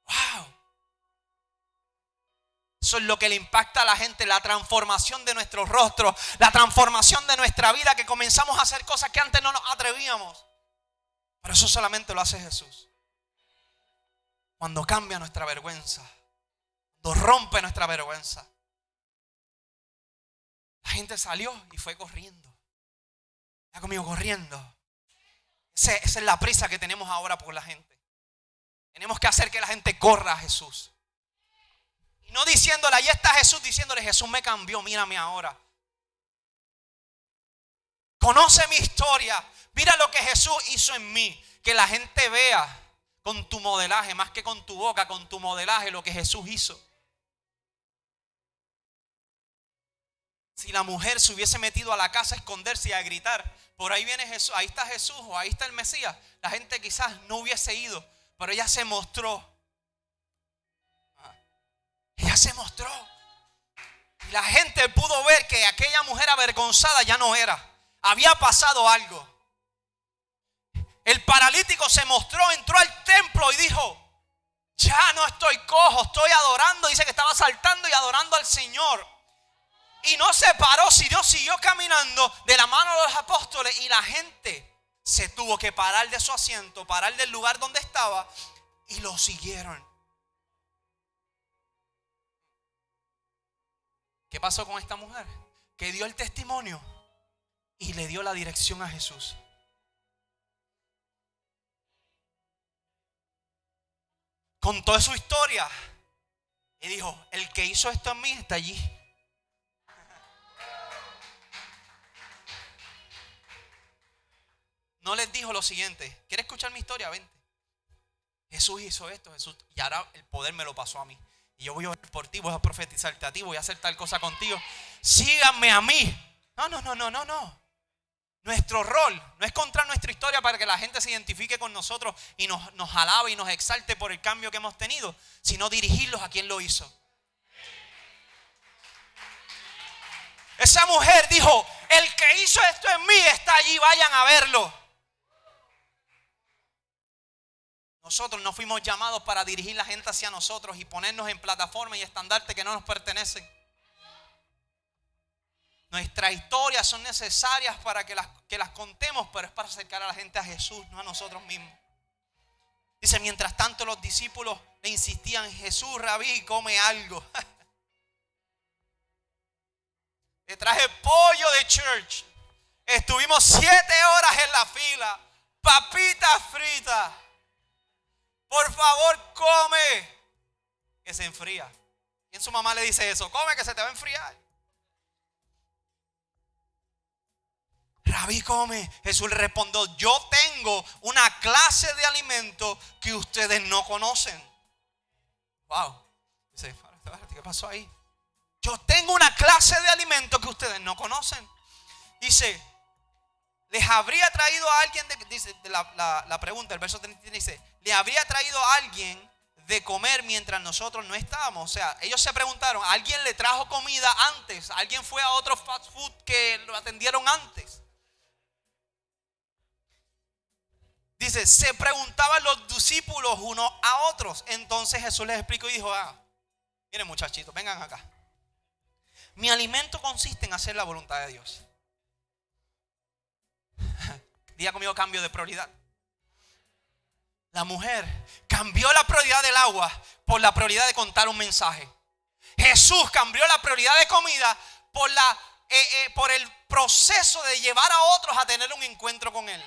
¡Wow! Eso es lo que le impacta a la gente, la transformación de nuestros rostros, la transformación de nuestra vida, que comenzamos a hacer cosas que antes no nos atrevíamos. Pero eso solamente lo hace Jesús. Cuando cambia nuestra vergüenza, cuando rompe nuestra vergüenza. La gente salió y fue corriendo. Está conmigo corriendo. Esa, es la prisa que tenemos ahora por la gente. Tenemos que hacer que la gente corra a Jesús. Y no diciéndole, ahí está Jesús, diciéndole, Jesús me cambió, mírame ahora. Conoce mi historia. Mira lo que Jesús hizo en mí. Que la gente vea con tu modelaje, más que con tu boca, con tu modelaje, lo que Jesús hizo. Si la mujer se hubiese metido a la casa a esconderse y a gritar, por ahí viene Jesús, ahí está Jesús o ahí está el Mesías, la gente quizás no hubiese ido, pero ella se mostró. Ah, ella se mostró. Y la gente pudo ver que aquella mujer avergonzada ya no era. Había pasado algo. El paralítico se mostró, entró al templo y dijo, ya no estoy cojo, estoy adorando. Dice que estaba saltando y adorando al Señor. Y no se paró, sino siguió caminando de la mano de los apóstoles y la gente se tuvo que parar de su asiento, parar del lugar donde estaba y lo siguieron. ¿Qué pasó con esta mujer? Que dio el testimonio y le dio la dirección a Jesús. Contó su historia y dijo, el que hizo esto en mí está allí. No les dijo lo siguiente, ¿quieres escuchar mi historia? Vente. Jesús hizo esto, Jesús, y ahora el poder me lo pasó a mí. Y yo voy a orar por ti, voy a profetizarte a ti, voy a hacer tal cosa contigo. Síganme a mí. No, no, no, no, no, no. Nuestro rol no es contar nuestra historia para que la gente se identifique con nosotros y nos, nos alabe y nos exalte por el cambio que hemos tenido, sino dirigirlos a quien lo hizo. Esa mujer dijo, el que hizo esto en mí está allí, vayan a verlo. Nosotros no fuimos llamados para dirigir la gente hacia nosotros y ponernos en plataformas y estandartes que no nos pertenecen. Nuestras historias son necesarias para que las, que las contemos, pero es para acercar a la gente a Jesús, no a nosotros mismos. Dice, mientras tanto los discípulos le insistían, Jesús, rabí, come algo. le traje pollo de church. Estuvimos siete horas en la fila. Papitas fritas. Por favor, come. Que se enfría. Y en su mamá le dice eso? Come que se te va a enfriar. Rabí come. Jesús le respondió, yo tengo una clase de alimento que ustedes no conocen. Wow. Dice, ¿qué pasó ahí? Yo tengo una clase de alimento que ustedes no conocen. Dice, les habría traído a alguien, de, dice la, la, pregunta, el verso 33 dice, le habría traído a alguien de comer mientras nosotros no estábamos. O sea, ellos se preguntaron, ¿alguien le trajo comida antes? ¿Alguien fue a otro fast food que lo atendieron antes? Dice, se preguntaban los discípulos unos a otros. Entonces Jesús les explicó y dijo, ah, miren muchachitos, vengan acá. Mi alimento consiste en hacer la voluntad de Dios. Día conmigo cambio de prioridad. La mujer cambió la prioridad del agua por la prioridad de contar un mensaje. Jesús cambió la prioridad de comida por, la, eh, eh, por el proceso de llevar a otros a tener un encuentro con Él.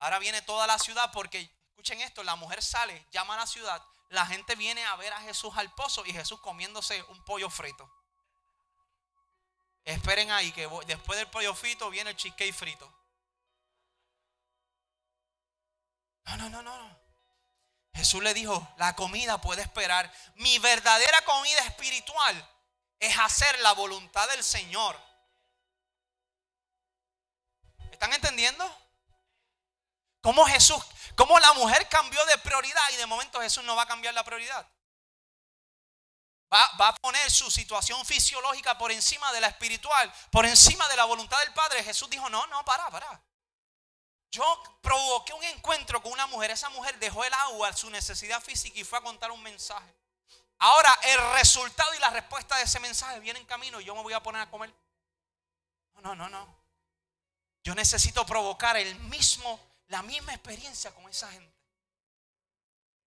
Ahora viene toda la ciudad porque, escuchen esto, la mujer sale, llama a la ciudad, la gente viene a ver a Jesús al pozo y Jesús comiéndose un pollo frito. Esperen ahí que después del pollo frito viene el cheesecake frito. No, no, no, no. Jesús le dijo, la comida puede esperar. Mi verdadera comida espiritual es hacer la voluntad del Señor. ¿Están entendiendo? ¿Cómo Jesús, cómo la mujer cambió de prioridad y de momento Jesús no va a cambiar la prioridad? Va, va, a poner su situación fisiológica por encima de la espiritual, por encima de la voluntad del Padre. Jesús dijo, no, no, para, para. Yo provoqué un encuentro con una mujer. Esa mujer dejó el agua, su necesidad física y fue a contar un mensaje. Ahora el resultado y la respuesta de ese mensaje viene en camino y yo me voy a poner a comer. No, no, no, no. Yo necesito provocar el mismo, la misma experiencia con esa gente.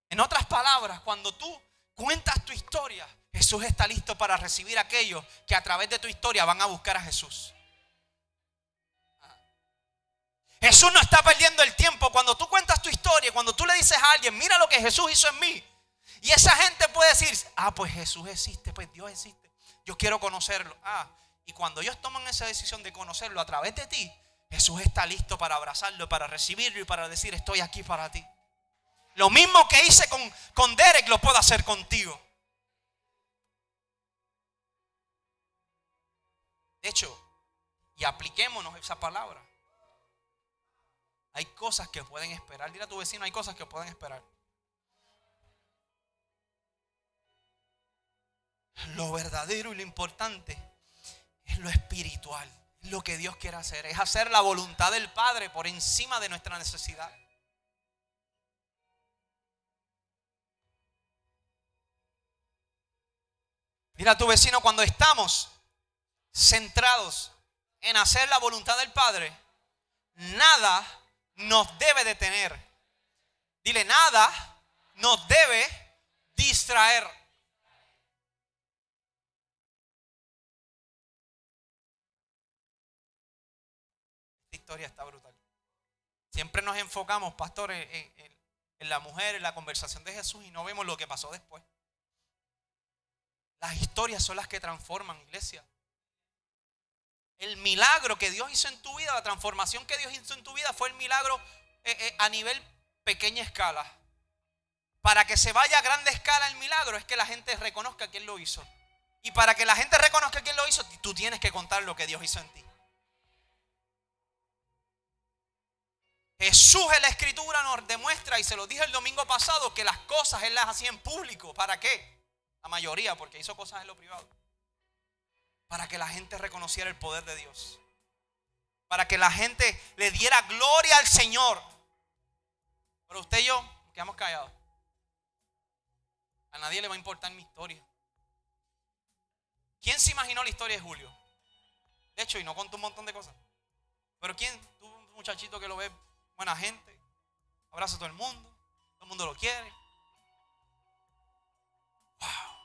En otras palabras, cuando tú cuentas tu historia, Jesús está listo para recibir a aquellos que a través de tu historia van a buscar a Jesús. Jesús no está perdiendo el tiempo. Cuando tú cuentas tu historia, cuando tú le dices a alguien, mira lo que Jesús hizo en mí. Y esa gente puede decir, ah, pues Jesús existe, pues Dios existe. Yo quiero conocerlo. Ah, y cuando ellos toman esa decisión de conocerlo a través de ti, Jesús está listo para abrazarlo, para recibirlo y para decir, estoy aquí para ti. Lo mismo que hice con, con Derek, lo puedo hacer contigo. De hecho, y apliquémonos esa palabra. Hay cosas que pueden esperar. Dile a tu vecino, hay cosas que pueden esperar. Lo verdadero y lo importante es lo espiritual. Es lo que Dios quiere hacer. Es hacer la voluntad del Padre por encima de nuestra necesidad. Mira a tu vecino, cuando estamos centrados en hacer la voluntad del Padre, nada nos debe detener. Dile, nada nos debe distraer. Esta historia está brutal. Siempre nos enfocamos, pastor, en, en la mujer, en la conversación de Jesús y no vemos lo que pasó después. Las historias son las que transforman, iglesia. El milagro que Dios hizo en tu vida, la transformación que Dios hizo en tu vida fue el milagro eh, eh, a nivel pequeña escala. Para que se vaya a grande escala el milagro es que la gente reconozca quién lo hizo. Y para que la gente reconozca quién lo hizo, tú tienes que contar lo que Dios hizo en ti. Jesús en la escritura nos demuestra, y se lo dije el domingo pasado, que las cosas Él las hacía en público. ¿Para qué? La mayoría, porque hizo cosas en lo privado para que la gente reconociera el poder de Dios. Para que la gente le diera gloria al Señor. Pero usted y yo quedamos callados. A nadie le va a importar mi historia. ¿Quién se imaginó la historia de Julio? De hecho, y no contó un montón de cosas. Pero ¿quién? Tú, un muchachito que lo ve buena gente, abraza a todo el mundo, todo el mundo lo quiere. Wow.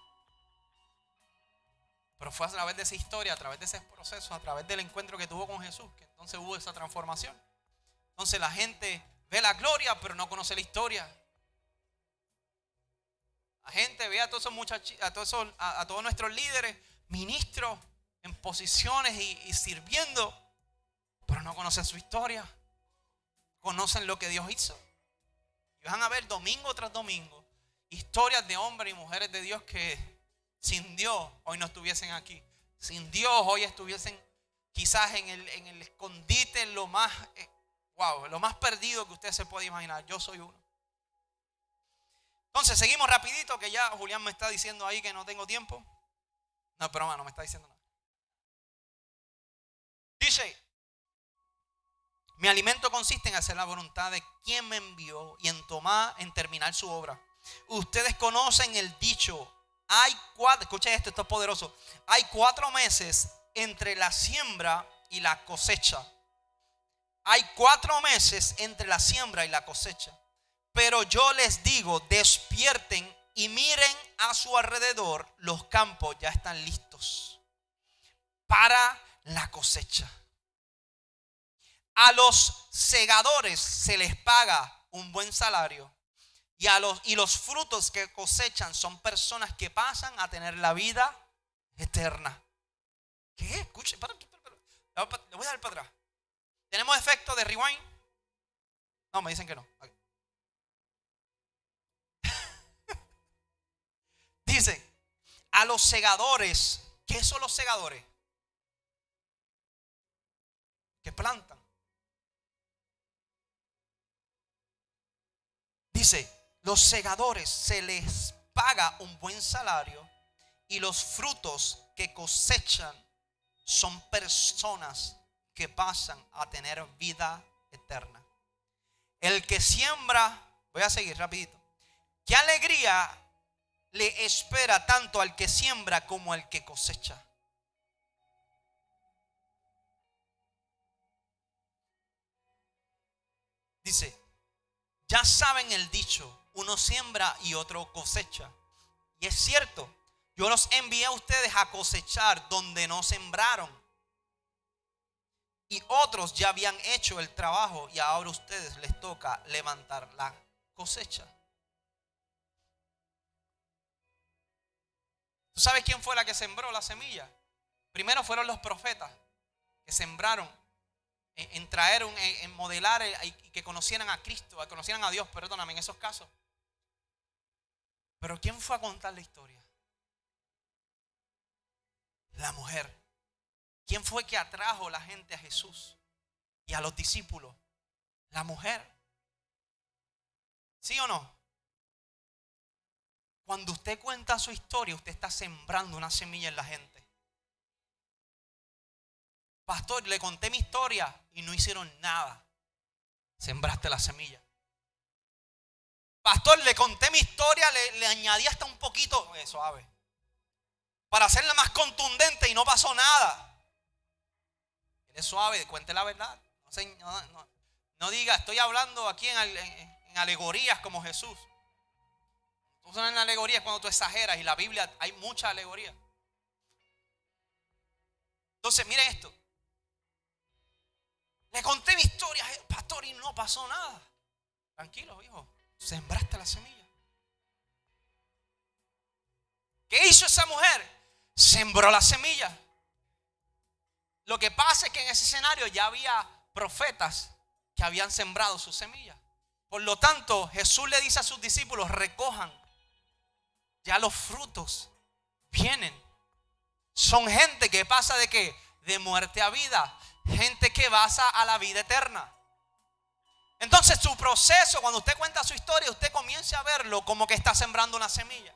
Pero fue a través de esa historia, a través de ese proceso, a través del encuentro que tuvo con Jesús, que entonces hubo esa transformación. Entonces la gente ve la gloria, pero no conoce la historia. La gente ve a todos esos muchachos, a todos, a, todos nuestros líderes, ministros, en posiciones y sirviendo, pero no conocen su historia. Conocen lo que Dios hizo. Y van a ver domingo tras domingo historias de hombres y mujeres de Dios que sin Dios hoy no estuviesen aquí. Sin Dios hoy estuviesen quizás en el, en el escondite, lo más, wow, eh, lo más perdido que usted se puede imaginar. Yo soy uno. Entonces, seguimos rapidito, que ya Julián me está diciendo ahí que no tengo tiempo. No, pero no me está diciendo nada. Dice, mi alimento consiste en hacer la voluntad de quien me envió y en tomar, en terminar su obra. Ustedes conocen el dicho, hay cuatro, escuchen esto, esto es poderoso. Hay cuatro meses entre la siembra y la cosecha. Hay cuatro meses entre la siembra y la cosecha. Pero yo les digo, despierten y miren a su alrededor. Los campos ya están listos para la cosecha. A los segadores se les paga un buen salario y, los, y los frutos que cosechan son personas que pasan a tener la vida eterna. ¿Qué? Escuche, Le voy a dar para atrás. ¿Tenemos efecto de rewind? No, me dicen que no. Dice, a los segadores, ¿qué son los segadores? Que plantan. Dice, los segadores se les paga un buen salario y los frutos que cosechan son personas que pasan a tener vida eterna. El que siembra, voy a seguir rapidito. ¿Qué alegría le espera tanto al que siembra como al que cosecha? Dice, ya saben el dicho, uno siembra y otro cosecha. Y es cierto, yo los envié a ustedes a cosechar donde no sembraron. Y otros ya habían hecho el trabajo y ahora a ustedes les toca levantar la cosecha. ¿Tú sabes quién fue la que sembró la semilla? Primero fueron los profetas que sembraron en, traer, en, modelar y que conocieran a Cristo, que conocieran a Dios, perdóname, en esos casos. Pero ¿quién fue a contar la historia? La mujer. ¿Quién fue que atrajo la gente a Jesús y a los discípulos? La mujer. ¿Sí o no? Cuando usted cuenta su historia, usted está sembrando una semilla en la gente. Pastor, le conté mi historia y no hicieron nada. Sembraste la semilla. Pastor, le conté mi historia, le, añadí hasta un poquito, suave, para hacerla más contundente y no pasó nada. Él es suave, cuente la verdad. No, diga, estoy hablando aquí en, alegorías como Jesús. Tú son en alegorías cuando tú exageras y la Biblia hay mucha alegoría. Entonces, miren esto. Le conté mi historia, pastor, y no pasó nada. Tranquilo, hijo. Sembraste la semilla. ¿Qué hizo esa mujer? Sembró la semilla. Lo que pasa es que en ese escenario ya había profetas que habían sembrado su semilla. Por lo tanto, Jesús le dice a sus discípulos, recojan. Ya los frutos vienen. Son gente que pasa de qué? De muerte a vida. Gente que pasa a la vida eterna. Entonces su proceso, cuando usted cuenta su historia, usted comienza a verlo como que está sembrando una semilla.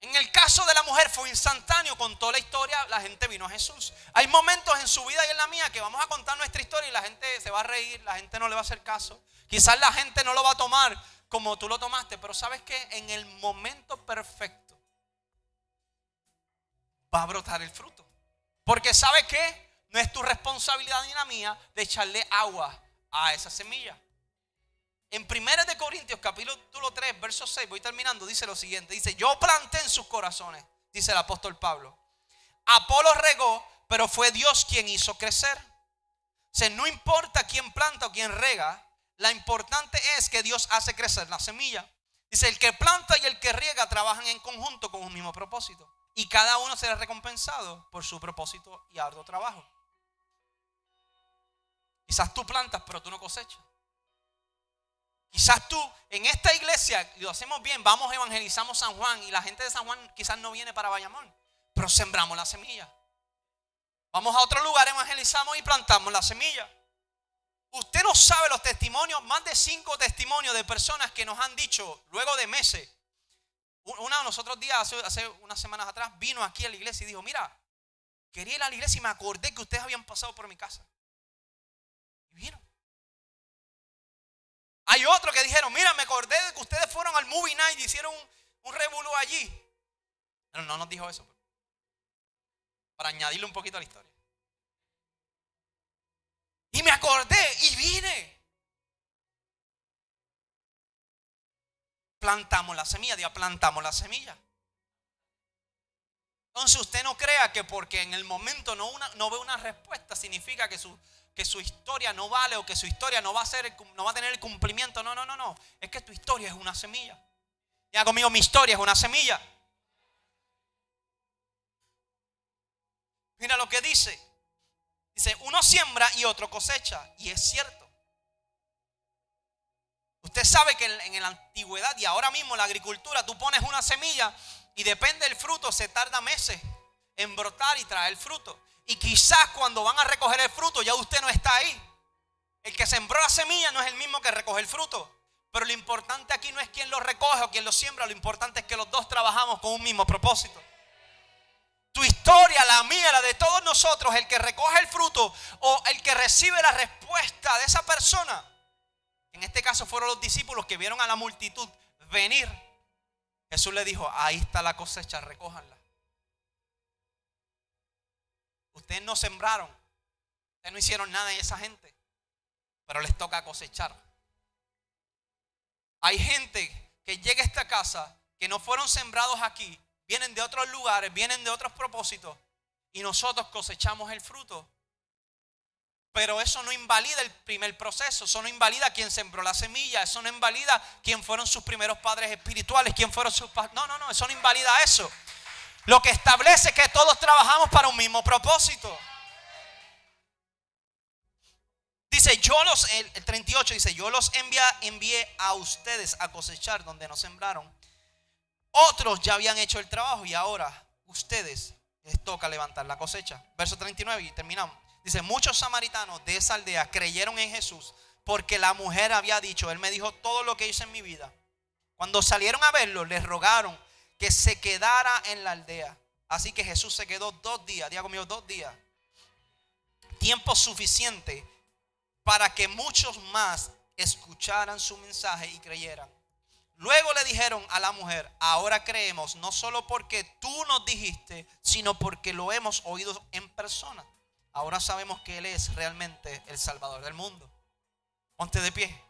En el caso de la mujer fue instantáneo, contó la historia, la gente vino a Jesús. Hay momentos en su vida y en la mía que vamos a contar nuestra historia y la gente se va a reír, la gente no le va a hacer caso. Quizás la gente no lo va a tomar como tú lo tomaste, pero sabes que en el momento perfecto va a brotar el fruto. Porque sabes que no es tu responsabilidad ni la mía de echarle agua a esa semilla. En 1 de Corintios capítulo 3, verso 6, voy terminando, dice lo siguiente, dice, yo planté en sus corazones, dice el apóstol Pablo. Apolo regó, pero fue Dios quien hizo crecer. O sea, no importa quién planta o quién rega, la importante es que Dios hace crecer la semilla. Dice, el que planta y el que riega trabajan en conjunto con un mismo propósito. Y cada uno será recompensado por su propósito y arduo trabajo. Quizás tú plantas, pero tú no cosechas. Quizás tú en esta iglesia lo hacemos bien, vamos, evangelizamos San Juan y la gente de San Juan quizás no viene para Bayamón, pero sembramos la semilla. Vamos a otro lugar, evangelizamos y plantamos la semilla. Usted no sabe los testimonios, más de cinco testimonios de personas que nos han dicho luego de meses. Una de nosotros días, hace, hace unas semanas atrás, vino aquí a la iglesia y dijo, mira, quería ir a la iglesia y me acordé que ustedes habían pasado por mi casa. Hay otros que dijeron, mira, me acordé de que ustedes fueron al movie night y hicieron un, un allí. Pero no nos dijo eso. Para añadirle un poquito a la historia. Y me acordé y vine. Plantamos la semilla, ya plantamos la semilla. Entonces usted no crea que porque en el momento no ve una respuesta significa que su, que su historia no vale o que su historia no va a, ser, no va a tener el cumplimiento. No, no, no, no. Es que tu historia es una semilla. Ya conmigo, mi historia es una semilla. Mira lo que dice. Dice, uno siembra y otro cosecha. Y es cierto. Usted sabe que en, la antigüedad y ahora mismo en la agricultura tú pones una semilla y depende del fruto, se tarda meses en brotar y traer fruto. Y quizás cuando van a recoger el fruto ya usted no está ahí. El que sembró la semilla no es el mismo que recoge el fruto. Pero lo importante aquí no es quién lo recoge o quién lo siembra, lo importante es que los dos trabajamos con un mismo propósito. Tu historia, la mía, la de todos nosotros, el que recoge el fruto o el que recibe la respuesta de esa persona. En este caso fueron los discípulos que vieron a la multitud venir. Jesús le dijo, ahí está la cosecha, recójanla. Ustedes no sembraron, ustedes no hicieron nada en esa gente, pero les toca cosechar. Hay gente que llega a esta casa que no fueron sembrados aquí, vienen de otros lugares, vienen de otros propósitos y nosotros cosechamos el fruto. Pero eso no invalida el primer proceso, eso no invalida quien sembró la semilla, eso no invalida quién fueron sus primeros padres espirituales, quién fueron sus. No, no, no, eso no invalida eso. Lo que establece que todos trabajamos para un mismo propósito. Dice, yo los, el 38 dice, yo los envié, envié a ustedes a cosechar donde no sembraron. Otros ya habían hecho el trabajo y ahora ustedes les toca levantar la cosecha. Verso 39 y terminamos. Dice, muchos samaritanos de esa aldea creyeron en Jesús porque la mujer había dicho, Él me dijo todo lo que hice en mi vida. Cuando salieron a verlo, les rogaron que se quedara en la aldea. Así que Jesús se quedó dos días, diga conmigo, dos días. Tiempo suficiente para que muchos más escucharan su mensaje y creyeran. Luego le dijeron a la mujer, ahora creemos, no solo porque tú nos dijiste, sino porque lo hemos oído en persona. Ahora sabemos que Él es realmente el Salvador del mundo. Ponte de pie.